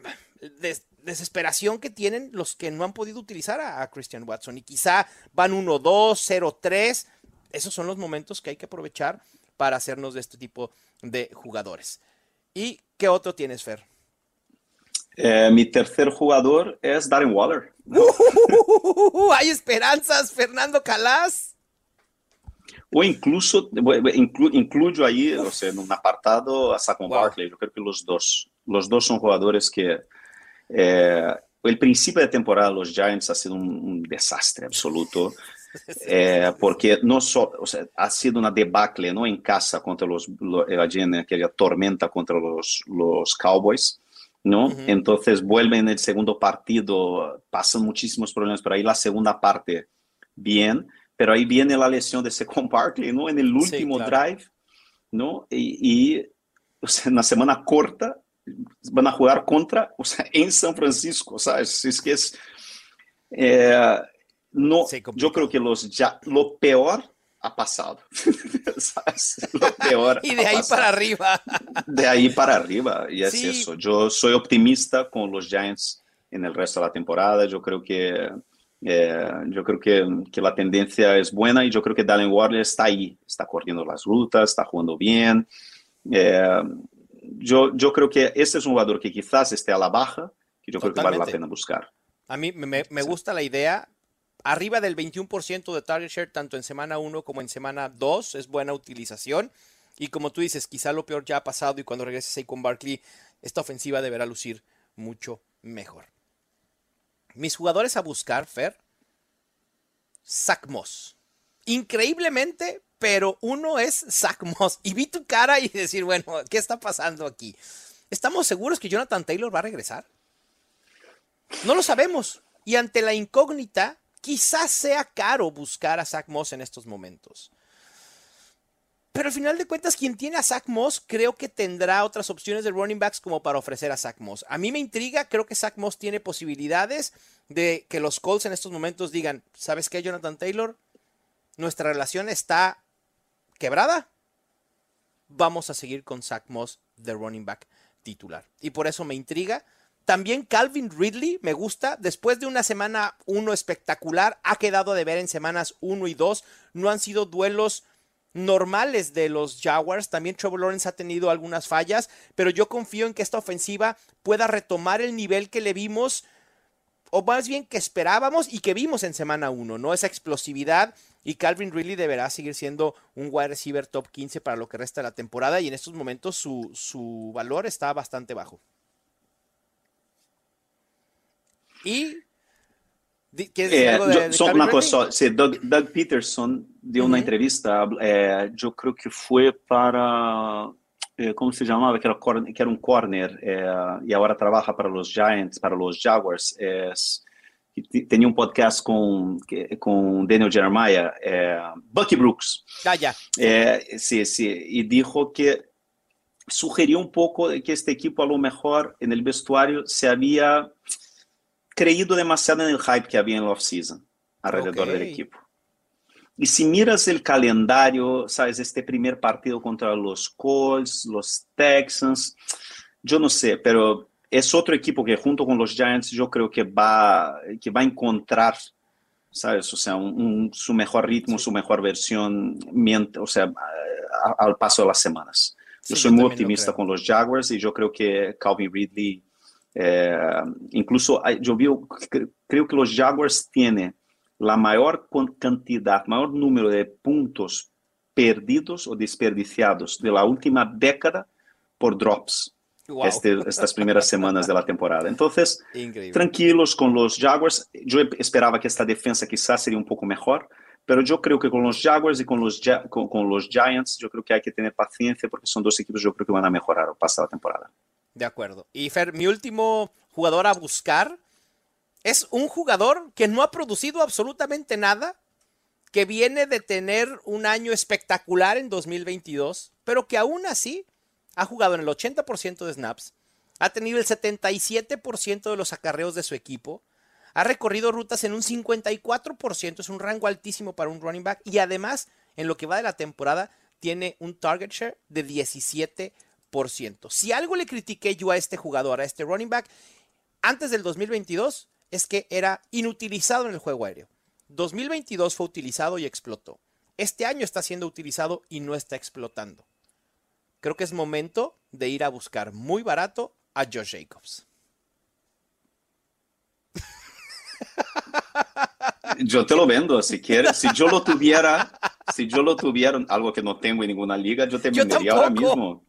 desesperación que tienen los que no han podido utilizar a, a Christian Watson. Y quizá van 1-2, 0-3. Esos son los momentos que hay que aprovechar para hacernos de este tipo de jugadores. ¿Y qué otro tienes, Fer? Eh, mi tercer jugador es Darren Waller. hay esperanzas, Fernando Calas. O incluso, incluyo ahí, o sea, en un apartado a Saquon Barkley. Yo creo que los dos, los dos son jugadores que eh, el principio de temporada los Giants ha sido un desastre absoluto. Eh, porque no solo, o sea, ha sido una debacle ¿no? en casa contra los, allí en aquella tormenta contra los, los Cowboys. ¿no? Entonces vuelven en el segundo partido, pasan muchísimos problemas, pero ahí la segunda parte, bien, pero ahí viene la lesión de Second Barkley, ¿no? En el último drive, ¿no? Y, y o sea, en la semana corta van a jugar contra, o sea, en San Francisco, ¿sabes? Es que es... Eh, no, yo creo que los ya, lo peor ha pasado. lo peor. y de ahí para arriba. de ahí para arriba. Y es eso. Yo soy optimista con los Giants en el resto de la temporada. Yo creo que, eh, yo creo que, que, la tendencia es buena y yo creo que Dallin Warner está ahí. Está corriendo las rutas, está jugando bien. Eh, yo, yo creo que este es un jugador que quizás esté a la baja, que yo creo que vale la pena buscar. A mí me, me gusta la idea arriba del 21% de target share tanto en semana 1 como en semana 2 es buena utilización. Y como tú dices, quizá lo peor ya ha pasado y cuando regrese con Barkley esta ofensiva deberá lucir mucho mejor. Mis jugadores a buscar, Fer, Zach Moss. Increíblemente, pero uno es Zach Moss. Y vi tu cara y decir, bueno, ¿qué está pasando aquí? ¿Estamos seguros que Jonathan Taylor va a regresar? No lo sabemos. Y ante la incógnita, quizás sea caro buscar a Zach Moss en estos momentos. Pero al final de cuentas, quien tiene a Zach Moss, creo que tendrá otras opciones de running backs como para ofrecer a Zach Moss. A mí me intriga, creo que Zach Moss tiene posibilidades de que los Colts en estos momentos digan, ¿sabes qué, Jonathan Taylor? Nuestra relación está quebrada. Vamos a seguir con Zach Moss de running back titular. Y por eso me intriga. También Calvin Ridley me gusta. Después de una semana 1 espectacular, ha quedado de ver en semanas 1 y 2. No han sido duelos normales de los Jaguars. También Trevor Lawrence ha tenido algunas fallas, pero yo confío en que esta ofensiva pueda retomar el nivel que le vimos, o más bien que esperábamos y que vimos en semana 1, ¿no? Esa explosividad. Y Calvin Ridley deberá seguir siendo un wide receiver top 15 para lo que resta de la temporada. Y en estos momentos su, su valor está bastante bajo. Y eh, una cosa, sí, Doug, Peterson dio una entrevista, eh, yo creo que fue para, eh, ¿cómo se llamaba? Que era, que era un corner y ahora trabaja para los Giants, para los Jaguars. Es, tenía un podcast con, con Daniel Jeremiah, Bucky Brooks. Ah, ya. sí, sí, y dijo que sugirió un poco que este equipo a lo mejor en el vestuario se había creído demasiado en el hype que había en la off-season alrededor del equipo. Y si miras el calendario, sabes, este primer partido contra los Colts, los Texans, yo no sé, pero es otro equipo que junto con los Giants yo creo que va, que va a encontrar, sabes, o sea, su mejor ritmo, su mejor versión, o sea, al paso de las semanas. Yo soy muy optimista con los Jaguars y yo creo que Calvin Ridley eh, incluso yo veo, creo que los Jaguars tienen la mayor cantidad, mayor número de puntos perdidos o desperdiciados de la última década por drops. Este, estas primeras semanas de la temporada. Entonces, tranquilos con los Jaguars. Yo esperaba que esta defensa quizás sería un poco mejor, pero yo creo que con los Jaguars y con los, con, con los Giants, yo creo que hay que tener paciencia porque son dos equipos yo creo que van a mejorar pasar la temporada. De acuerdo. Y Fer, mi último jugador a buscar es un jugador que no ha producido absolutamente nada, que viene de tener un año espectacular en 2022, pero que aún así ha jugado en el 80% de snaps, ha tenido el 77% de los acarreos de su equipo, ha recorrido rutas en un 54%, es un rango altísimo para un running back y además en lo que va de la temporada tiene un target share de 17%. Si algo le critiqué yo a este jugador, a este running back, antes del 2022, es que era inutilizado en el juego aéreo. 2022 fue utilizado y explotó. Este año está siendo utilizado y no está explotando. Creo que es momento de ir a buscar muy barato a Josh Jacobs. Yo te lo vendo, si quieres. Si yo lo tuviera, si yo lo tuviera, algo que no tengo en ninguna liga, yo te vendería ahora mismo.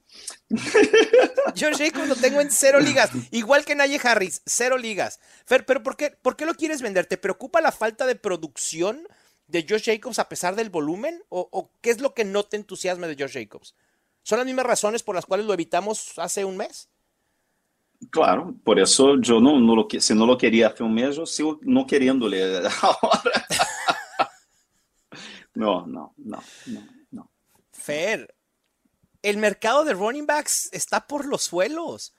Josh Jacobs lo tengo en cero ligas, igual que Naye Harris, cero ligas. Fer, pero ¿por qué, ¿por qué lo quieres vender? ¿Te preocupa la falta de producción de Josh Jacobs a pesar del volumen? ¿O, qué es lo que no te entusiasma de Josh Jacobs? ¿Son las mismas razones por las cuales lo evitamos hace un mes? Claro, por eso yo no, no lo, si no lo quería hace un mes, yo sigo no queriéndole ahora. no, no, no, no, no. Fer, el mercado de running backs está por los suelos.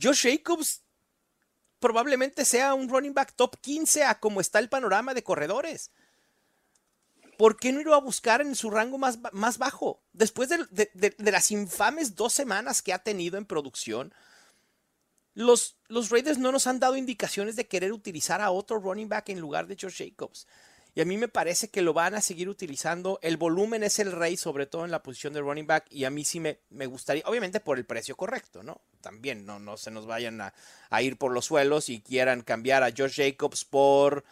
Josh Jacobs probablemente sea un running back top 15 a como está el panorama de corredores. ¿Por qué no ir a buscar en su rango más, más bajo? Después de, de, las infames dos semanas que ha tenido en producción, los, los Raiders no nos han dado indicaciones de querer utilizar a otro running back en lugar de Josh Jacobs. Y a mí me parece que lo van a seguir utilizando. El volumen es el rey, sobre todo en la posición de running back. Y a mí sí me, me gustaría, obviamente por el precio correcto, ¿no? También no, no se nos vayan a, ir por los suelos y quieran cambiar a Josh Jacobs por...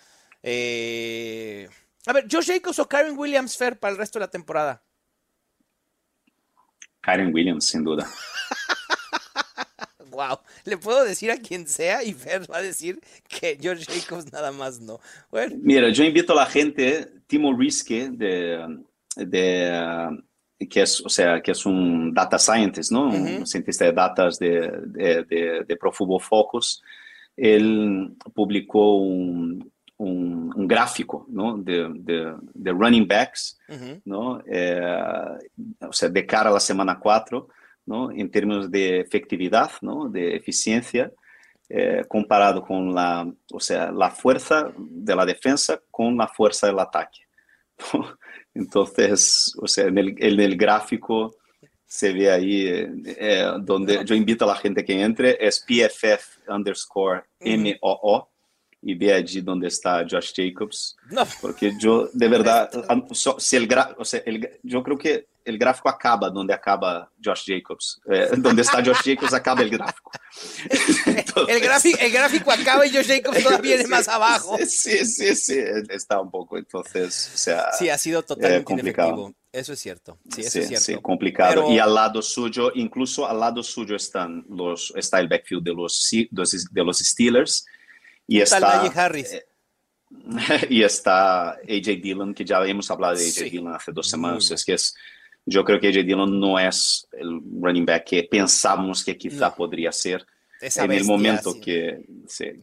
Eh, a ver, Josh Jacobs o Karen Williams Fair para el resto de la temporada. Karen Williams, sin duda. wow. Le puedo decir a quien sea y Fer va a decir que George Jacobs nada más no. Bueno. Mira, yo invito a la gente, Timo Riske, de, de, que, es, o sea, que es un data scientist, ¿no? Un cientista de datos de, de, de, Pro Football Focus. Él publicó un, un, gráfico ¿no? de, de, running backs, ¿no? Eh, o sea, de cara a la semana 4, ¿no? en términos de efectividad, ¿no? de eficiencia, eh, comparado con la, o sea, la fuerza de la defensa con la fuerza del ataque. Entonces, o sea, en el, en el gráfico se ve ahí eh, donde yo invito a la gente que entre, es PFF underscore MOO y ve allí donde está Josh Jacobs. No. Porque yo, de verdad, si el, o sea, el, yo creo que el gráfico acaba donde acaba Josh Jacobs. Eh, donde está Josh Jacobs acaba el gráfico. Entonces, el, gráfico el gráfico acaba y Josh Jacobs todavía viene más abajo. Sí, sí, sí, está un poco. Entonces, o sea. Sí, ha sido totalmente complicado. Eso es cierto. Sí, eso es cierto. Sí, complicado. Y al lado suyo, incluso al lado suyo están los, está el backfield de los, de los Steelers y está, Harris. Eh, y está AJ Dillon, que ya hemos hablado de AJ Dillon hace dos semanas. Es que es, yo creo que AJ Dillon no es el running back que pensamos que quizá podría ser. en el momento que,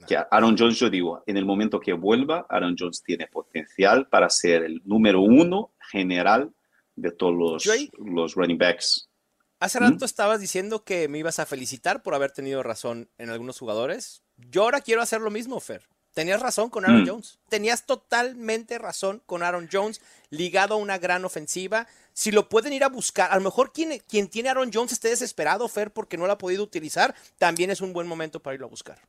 que, Aaron Jones, yo digo, en el momento que vuelva, Aaron Jones tiene potencial para ser el número uno general de todos los, los running backs. Hace rato estabas diciendo que me ibas a felicitar por haber tenido razón en algunos jugadores. Yo ahora quiero hacer lo mismo, Fer. Tenías razón con Aaron mm. Jones. Tenías totalmente razón con Aaron Jones, ligado a una gran ofensiva. Si lo pueden ir a buscar, a lo mejor quien, quien tiene Aaron Jones esté desesperado, Fer, porque no lo ha podido utilizar, también es un buen momento para irlo a buscar.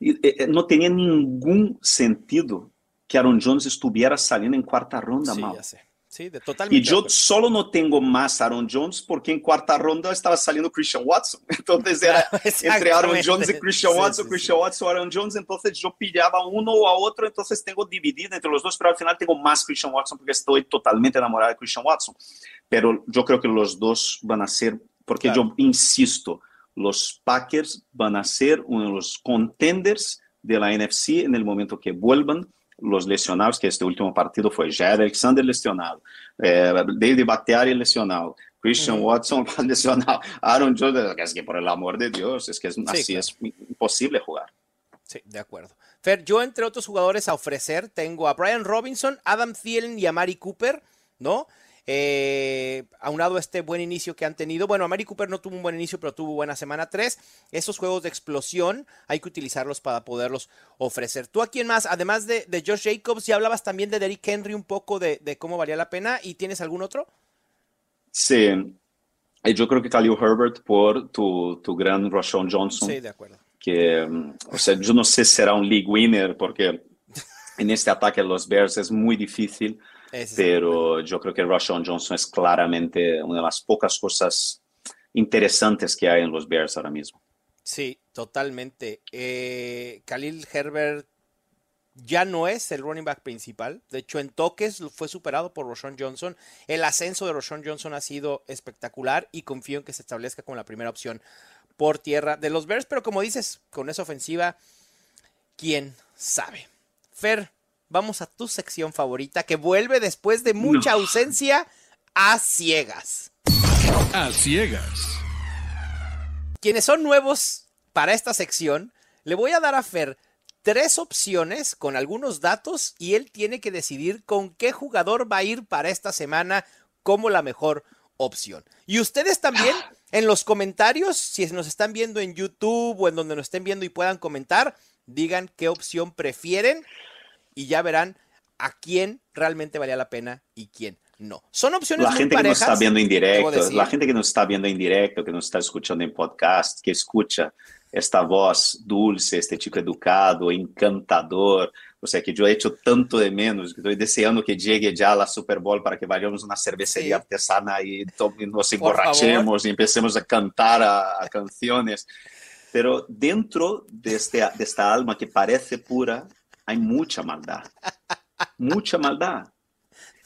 Eh, eh, no tenía ningún sentido que Aaron Jones estuviera saliendo en cuarta ronda, sí, Ya sé. Sí, de totalmente. Y yo solo no tengo más Aaron Jones porque en cuarta ronda estaba saliendo Christian Watson. Entonces era entre Aaron Jones y Christian Watson, Christian Watson, Aaron Jones. Entonces yo pillaba uno o a otro, entonces tengo dividido entre los dos, pero al final tengo más Christian Watson porque estoy totalmente enamorado de Christian Watson. Pero yo creo que los dos van a ser, porque yo insisto, los Packers van a ser uno de los contenders de la NFC en el momento que vuelvan los lesionados, que este último partido fue Jair Alexander lesionado, eh, David Bakhtiari lesionado, Christian Watson lesionado, Aaron Jones, es que por el amor de Dios, es que es, así es imposible jugar. Sí, de acuerdo. Fer, yo entre otros jugadores a ofrecer tengo a Brian Robinson, Adam Thielen y a Mari Cooper, ¿no? Eh, aunado a este buen inicio que han tenido. Bueno, Mari Cooper no tuvo un buen inicio, pero tuvo buena semana 3. Esos juegos de explosión hay que utilizarlos para poderlos ofrecer. ¿Tú a quién más? Además de, de Josh Jacobs, ya hablabas también de Derrick Henry un poco de, cómo valía la pena. ¿Y tienes algún otro? Sí, yo creo que Khalil Herbert por tu, tu gran Rashawn Johnson. Sí, de acuerdo. Que, o sea, yo no sé si será un league winner porque en este ataque de los Bears es muy difícil pero yo creo que Rashawn Johnson es claramente una de las pocas cosas interesantes que hay en los Bears ahora mismo. Sí, totalmente. Eh, Khalil Herbert ya no es el running back principal. De hecho, en toques fue superado por Rashawn Johnson. El ascenso de Rashawn Johnson ha sido espectacular y confío en que se establezca como la primera opción por tierra de los Bears. Pero como dices, con esa ofensiva, ¿quién sabe? Fer, vamos a tu sección favorita que vuelve después de mucha ausencia a ciegas. A ciegas. Quienes son nuevos para esta sección, le voy a dar a Fer tres opciones con algunos datos y él tiene que decidir con qué jugador va a ir para esta semana como la mejor opción. Y ustedes también en los comentarios, si nos están viendo en YouTube o en donde nos estén viendo y puedan comentar, digan qué opción prefieren y ya verán a quién realmente valía la pena y quién no. Son opciones la gente que nos está viendo en directo, la gente que nos está viendo en directo, que nos está escuchando en podcast, que escucha esta voz dulce, este chico educado, encantador. O sea, que yo he hecho tanto de menos, que estoy deseando que llegue ya la Super Bowl para que vayamos a una cervecería sí. artesana y, nos emborrachemos y empecemos a cantar a, a canciones. Pero dentro de, este, de esta alma que parece pura, hay mucha maldad, mucha maldad.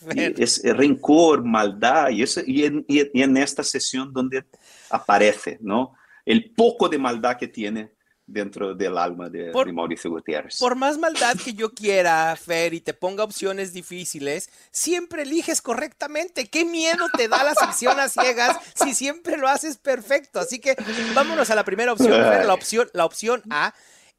es rencor, maldad, y, eso, y, en, y, en, esta sesión donde aparece, ¿no? el poco de maldad que tiene dentro del alma de, Por- de Mauricio Gutiérrez. Por más maldad que yo quiera, Fer, y te ponga opciones difíciles, siempre eliges correctamente. ¿Qué miedo te da la sección a ciegas si siempre lo haces perfecto? Así que vámonos a la primera opción, Fer. La opción, la opción A.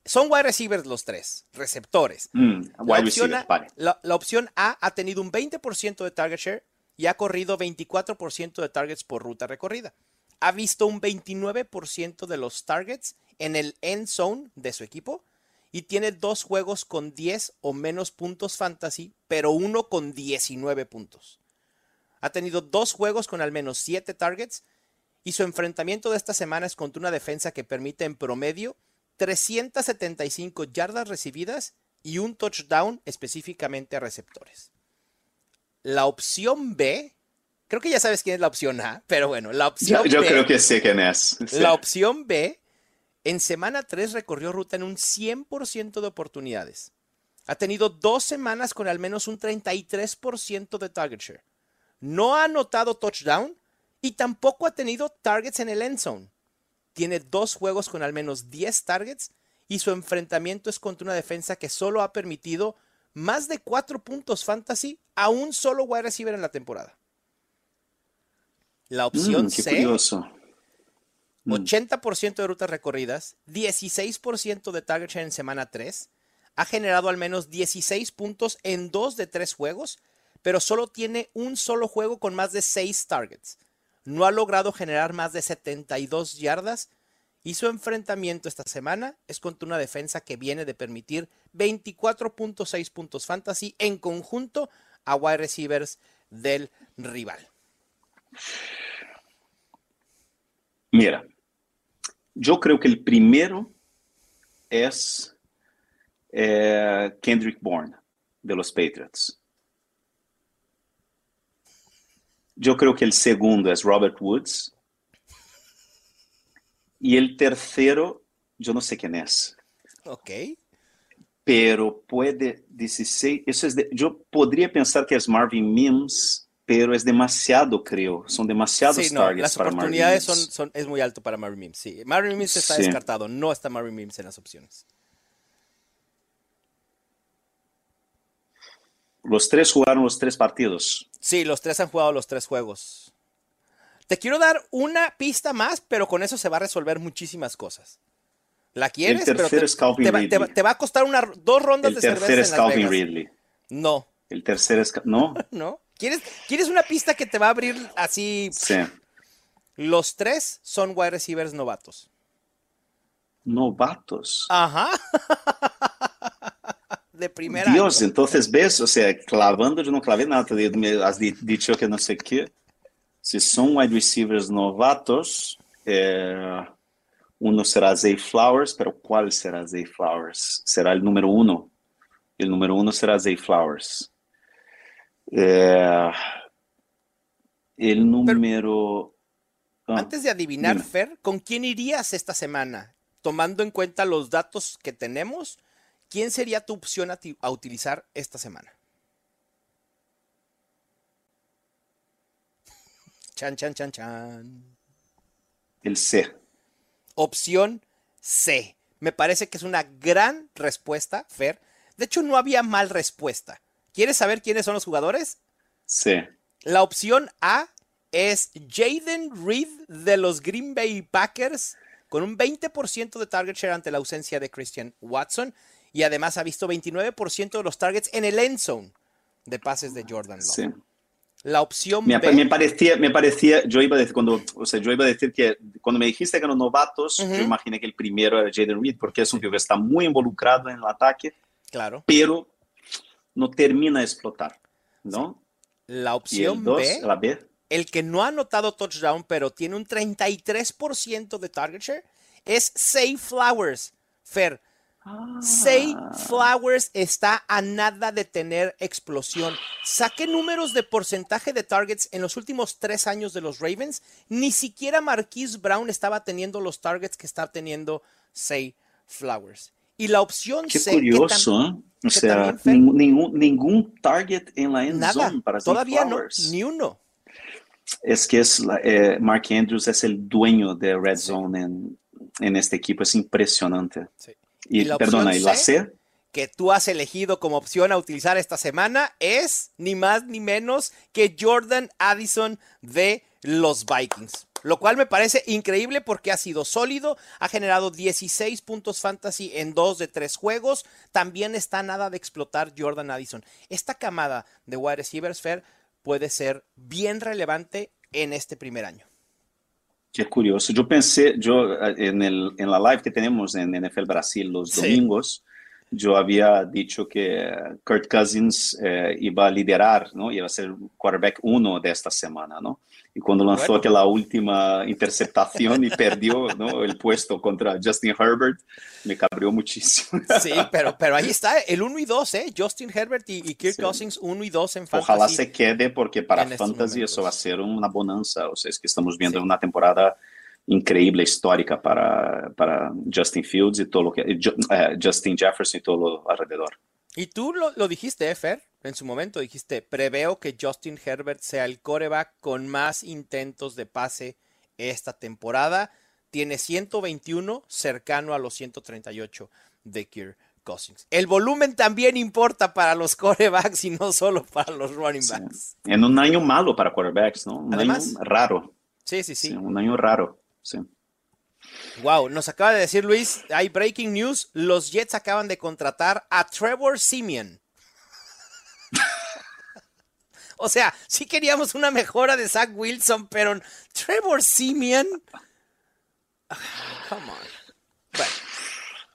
Son wide receivers los tres, receptores. Mm, La wide opción, receiver, a, la- la opción A ha tenido un 20% de target share y ha corrido 24% de targets por ruta recorrida. Ha visto un 29% de los targets en el end zone de su equipo y tiene dos juegos con 10 o menos puntos fantasy, pero uno con 19 puntos. Ha tenido dos juegos con al menos 7 targets y su enfrentamiento de esta semana es contra una defensa que permite en promedio 375 yardas recibidas y un touchdown específicamente a receptores. La opción B, creo que ya sabes quién es la opción A, pero bueno, la Yo, opción yo B, creo que sé quién es. Sí. la opción B, en semana 3 recorrió ruta en un 100% de oportunidades. Ha tenido dos semanas con al menos un 33% de target share. No ha anotado touchdown y tampoco ha tenido targets en el end zone. Tiene dos juegos con al menos 10 targets y su enfrentamiento es contra una defensa que solo ha permitido más de 4 puntos fantasy a un solo wide receiver en la temporada. La opción Mm, qué C. curioso. Mm. 80% de rutas recorridas, 16% de target share en semana 3, ha generado al menos 16 puntos en dos de tres juegos, pero solo tiene un solo juego con más de 6 targets. No ha logrado generar más de 72 yardas y su enfrentamiento esta semana es contra una defensa que viene de permitir 24.6 puntos fantasy en conjunto a wide receivers del rival. Mira, yo creo que el primero es eh, Kendrick Bourne de los Patriots. Yo creo que el segundo es Robert Woods. Y el tercero, yo no sé quién es, Ok. pero puede 16. Eso es de- yo podría pensar que es Marvin Mims, pero es demasiado, creo. Son demasiados Sí, no, targets las para Marvin oportunidades son, Mims. son, es muy alto para Marvin Mims. Sí, Marvin Mims está Sí. descartado, no está Marvin Mims en las opciones. Los tres jugaron los tres partidos. Sí, los tres han jugado los tres juegos. Te quiero dar una pista más, pero con eso se va a resolver muchísimas cosas. ¿La quieres? Pero tercero te, es Calvin te va, te va- Ridley. te va a costar una, dos rondas El de tercero cerveza es en Calvin Vegas. Ridley. No, El tercero es... ¿No? no. ¿Quieres, ¿Quieres una pista que te va a abrir así? Sí. Los tres son wide receivers novatos. Novatos. Ajá. De primera. Dios, entonces ves, o sea, clavando yo no clavé nada, me has di- dicho que no sé qué. Si son wide receivers novatos, eh, uno será Zay Flowers, pero ¿cuál será Zay Flowers? Será el número uno. El número uno será Zay Flowers. Eh, el número... ah, Antes de adivinar, dime. Fer, ¿con quién irías esta semana? Tomando en cuenta los datos que tenemos, ¿quién sería tu opción a, ti- a utilizar esta semana? Chan, chan, chan, chan. el C. Opción C. Me parece que es una gran respuesta, Fer. De hecho, no había mal respuesta. ¿Quieres saber quiénes son los jugadores? C. La opción A es Jaden Reed de los Green Bay Packers con un 20% de target share ante la ausencia de Christian Watson y además ha visto 29% de los targets en el end zone de pases de Jordan Love. Sí. La opción Me, B, me parecía, me parecía, yo iba a decir, cuando, o sea, yo iba a decir que cuando me dijiste que eran novatos, Ujú. yo imaginé que el primero era Jaden Reed, porque es un tío que está muy involucrado en el ataque, claro. pero no termina de explotar, ¿no? La opción el 2, B, la B, el que no ha anotado touchdown, pero tiene un 33% de target share, es Say Flowers. Fer, Say Flowers está a nada de tener explosión. Saqué números de porcentaje de targets en los últimos tres años de los Ravens. Ni siquiera Marquise Brown estaba teniendo los targets que está teniendo Say Flowers. Y la opción qué C, que curioso, ¿eh? O que sea, ningún, target en la end nada, zone para Zay todavía no, Flowers. ni uno. es que es, eh, Mark Andrews es el dueño de Red Zone en, en este equipo, es impresionante. Sí. Y, ¿Y la perdona, opción ¿y la C? C? que tú has elegido como opción a utilizar esta semana es ni más ni menos que Jordan Addison de los Vikings. Lo cual me parece increíble porque ha sido sólido, ha generado 16 puntos fantasy en dos de tres juegos. También está nada de explotar Jordan Addison. Esta camada de wide receivers fair puede ser bien relevante en este primer año. Qué curioso. Yo pensé, yo eh, en, el, en la live que tenemos en NFL Brasil los Sí. domingos, yo había dicho que Kurt Cousins eh, iba a liderar, ¿no? Iba a ser el quarterback uno de esta semana, ¿no? Y cuando lanzó Bueno. aquella última interceptación y perdió, ¿no? El puesto contra Justin Herbert, me cabrió muchísimo. Sí, pero, pero ahí está el 1 y 2, ¿eh? Justin Herbert y, y Kirk Sí. Cousins 1 y 2 en fantasy. Ojalá se quede porque para fantasy eso momentos. va a ser una bonanza. O sea, es que estamos viendo Sí. una temporada increíble, histórica para, para Justin Fields y todo lo que, eh, Justin Jefferson y todo lo alrededor. Y tú lo, lo dijiste, ¿eh, Fer? En su momento dijiste, preveo que Justin Herbert sea el coreback con más intentos de pase esta temporada. Tiene 121 cercano a los 138 de Kirk Cousins. El volumen también importa para los corebacks y no solo para los running Sí. backs. En un año malo para quarterbacks, ¿no? Un Además. año raro. Sí, sí, Sí, sí. un año raro. Sí. Wow, nos acaba de decir Luis, hay breaking news, los Jets acaban de contratar a Trevor Simeon. o sea, sí queríamos una mejora de Zach Wilson, pero Trevor Simeon... Come on. Bueno,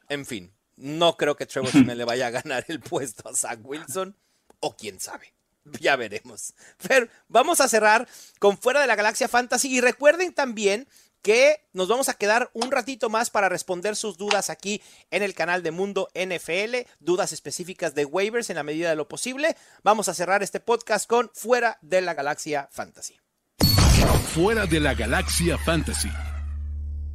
en fin, no creo que Trevor Simeon le vaya a ganar el puesto a Zach Wilson, o quién sabe. Ya veremos. Pero vamos a cerrar con Fuera de la Galaxia Fantasy y recuerden también que nos vamos a quedar un ratito más para responder sus dudas aquí en el canal de Mundo NFL, dudas específicas de waivers en la medida de lo posible. Vamos a cerrar este podcast con Fuera de la Galaxia Fantasy. Fuera de la Galaxia Fantasy.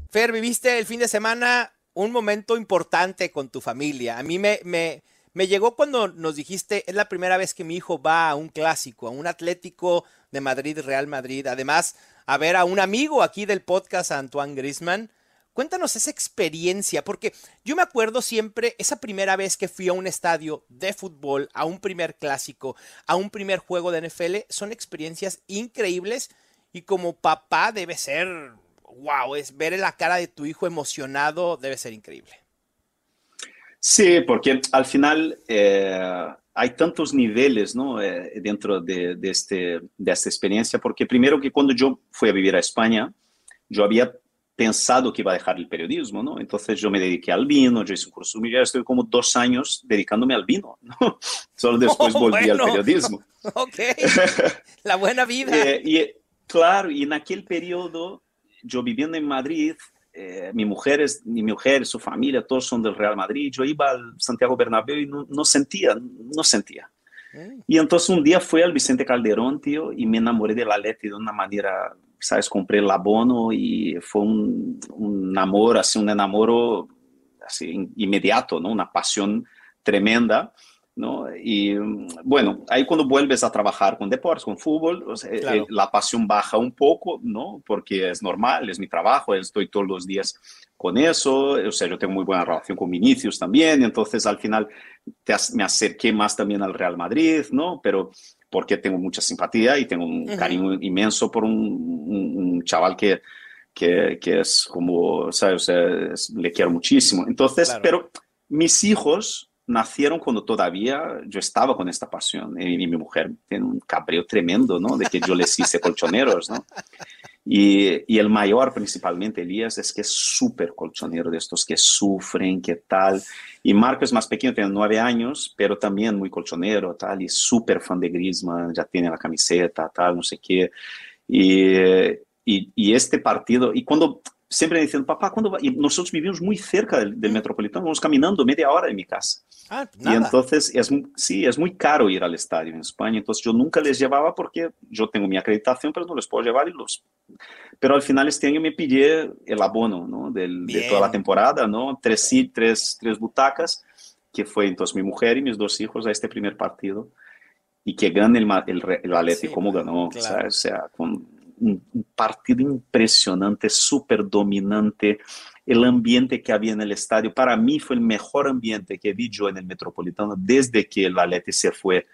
Fer, viviste el fin de semana un momento importante con tu familia. A mí me, me, me llegó cuando nos dijiste, es la primera vez que mi hijo va a un clásico, a un Atlético de Madrid, Real Madrid. Además, a ver a un amigo aquí del podcast, Antoine Grisman. Cuéntanos esa experiencia, porque yo me acuerdo siempre esa primera vez que fui a un estadio de fútbol, a un primer clásico, a un primer juego de NFL, son experiencias increíbles y como papá debe ser, wow, es ver la cara de tu hijo emocionado, debe ser increíble. Sí, porque al final eh, hay tantos niveles ¿no? Eh, dentro de, de, este, de esta experiencia, porque primero que cuando yo fui a vivir a España, yo había pensado que iba a dejar el periodismo, ¿no? Entonces yo me dediqué al vino, yo hice un curso, ya estoy como dos años dedicándome al vino, ¿no? Solo después Oh, volví bueno. al periodismo. Ok, la buena vida. Eh, y claro, y en aquel periodo, yo viviendo en Madrid, eh, mi mujer, es, mi mujer, su familia, todos son del Real Madrid, yo iba al Santiago Bernabéu y no, no sentía, no sentía. Y entonces un día fui al Vicente Calderón, tío, y me enamoré del Atleti de una manera, ¿sabes? Compré el abono y fue un, un amor, así, un enamoro así, inmediato, ¿no? Una pasión tremenda. ¿No? Y bueno, ahí cuando vuelves a trabajar con deportes, con fútbol, o sea, Claro. eh, la pasión baja un poco, ¿no? Porque es normal, es mi trabajo, estoy todos los días con eso, o sea, yo tengo muy buena relación con Vinicius también, entonces al final te me acerqué más también al Real Madrid, ¿no? Pero porque tengo mucha simpatía y tengo un cariño inmenso por un, un- un chaval que, que, que es como, ¿sabes? O sea, es- le quiero muchísimo. Entonces, Claro. pero mis hijos nacieron cuando todavía yo estaba con esta pasión y, y mi mujer tiene un cabreo tremendo, ¿no? De que yo les hice colchoneros, ¿no? Y, y el mayor principalmente, Elías, es que es súper colchonero de estos que sufren, que tal. Y Marco es más pequeño, tiene nueve años, pero también muy colchonero, tal, y súper fan de Griezmann, ya tiene la camiseta, tal, no sé qué. Y, y este partido, y cuando siempre diciendo, papá, ¿cuándo va? Y nosotros vivimos muy cerca del, del Metropolitano, vamos caminando media hora de mi casa. Ah, nada. entonces, es, mu- sí, es muy caro ir al estadio en España. Entonces, yo nunca les llevaba porque yo tengo mi acreditación, pero no les puedo llevar. Y los... Pero al final, este año me pillé el abono ¿no? De Bien. toda la temporada, ¿no? Tres, tres, tres butacas, que fue entonces mi mujer y mis dos hijos a este primer partido. Y que gane el, el, el Atleti Sí, como ganó, claro. O sea, con, un, un partido impresionante, súper dominante. El ambiente que había en el estadio, para mí fue el mejor ambiente que vi yo en el Metropolitano desde que el Valete se fue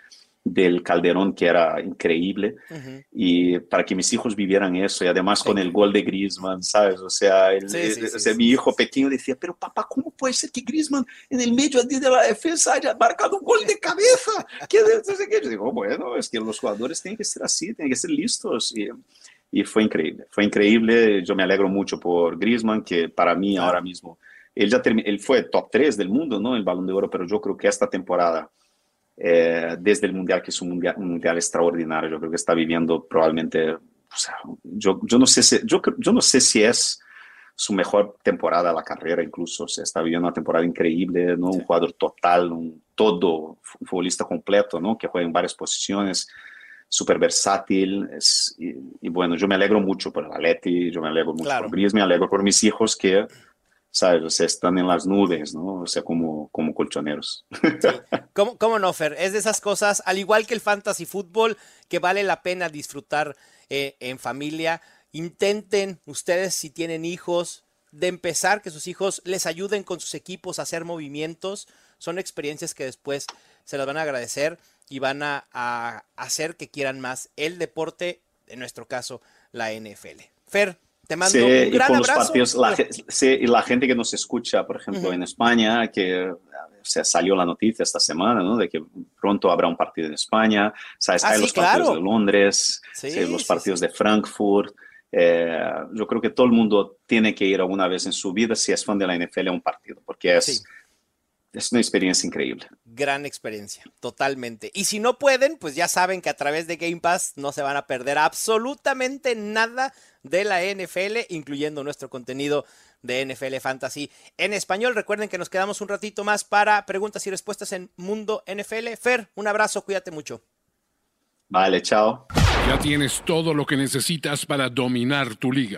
del Calderón, que era increíble, Ujú. y para que mis hijos vivieran eso, y además con el gol de Griezmann, ¿sabes? O sea, el- Sí, sí, el- sí, o sea, sí, mi sí, hijo sí. pequeño decía, pero papá, ¿cómo puede ser que Griezmann en el medio de la defensa haya marcado un gol de cabeza? ¿Qué, sé qué? Yo digo, bueno, es que los jugadores tienen que ser así, tienen que ser listos. Y, y fue increíble, fue increíble. Yo me alegro mucho por Griezmann, que para mí ahora mismo, él ya él fue top 3 del mundo, ¿no? El balón de oro, pero yo creo que esta temporada, eh, desde el mundial, que es un mundial, un mundial extraordinario, yo creo que está viviendo probablemente, o sea, yo, yo, no sé si, yo, yo no sé si es su mejor temporada de la carrera incluso, o sea, está viviendo una temporada increíble, ¿no? Un jugador total, un todo, un futbolista completo, ¿no? Que juega en varias posiciones, súper versátil, es, y, y bueno, yo me alegro mucho por el Atleti, yo me alegro mucho Claro. por Griezmann, me alegro por mis hijos que, ¿sabes? O sea, están en las nubes, ¿no? O sea, como, como colchoneros. ¿Cómo, cómo no, Fer? Es de esas cosas, al igual que el fantasy fútbol, que vale la pena disfrutar eh, en familia. Intenten ustedes, si tienen hijos, de empezar que sus hijos les ayuden con sus equipos a hacer movimientos. Son experiencias que después se las van a agradecer y van a, a hacer que quieran más el deporte, en nuestro caso, la NFL. Fer, te mando Sí, un y gran los abrazo. partidos, la, sí, y la gente que nos escucha, por ejemplo, Ujú. en España, que o sea, salió la noticia esta semana, ¿no? De que pronto habrá un partido en España, ¿sabes? Ah, Hay sí, los partidos claro. de Londres, Sí, los partidos de Frankfurt. Eh, yo creo que todo el mundo tiene que ir alguna vez en su vida, si es fan de la NFL, a un partido, porque es. Es una experiencia increíble. Gran experiencia, totalmente. Y si no pueden, pues ya saben que a través de Game Pass no se van a perder absolutamente nada de la NFL, incluyendo nuestro contenido de NFL Fantasy en español. Recuerden que nos quedamos un ratito más para preguntas y respuestas en Mundo NFL. Fer, un abrazo, cuídate mucho. Vale, chao. Ya tienes todo lo que necesitas para dominar tu liga.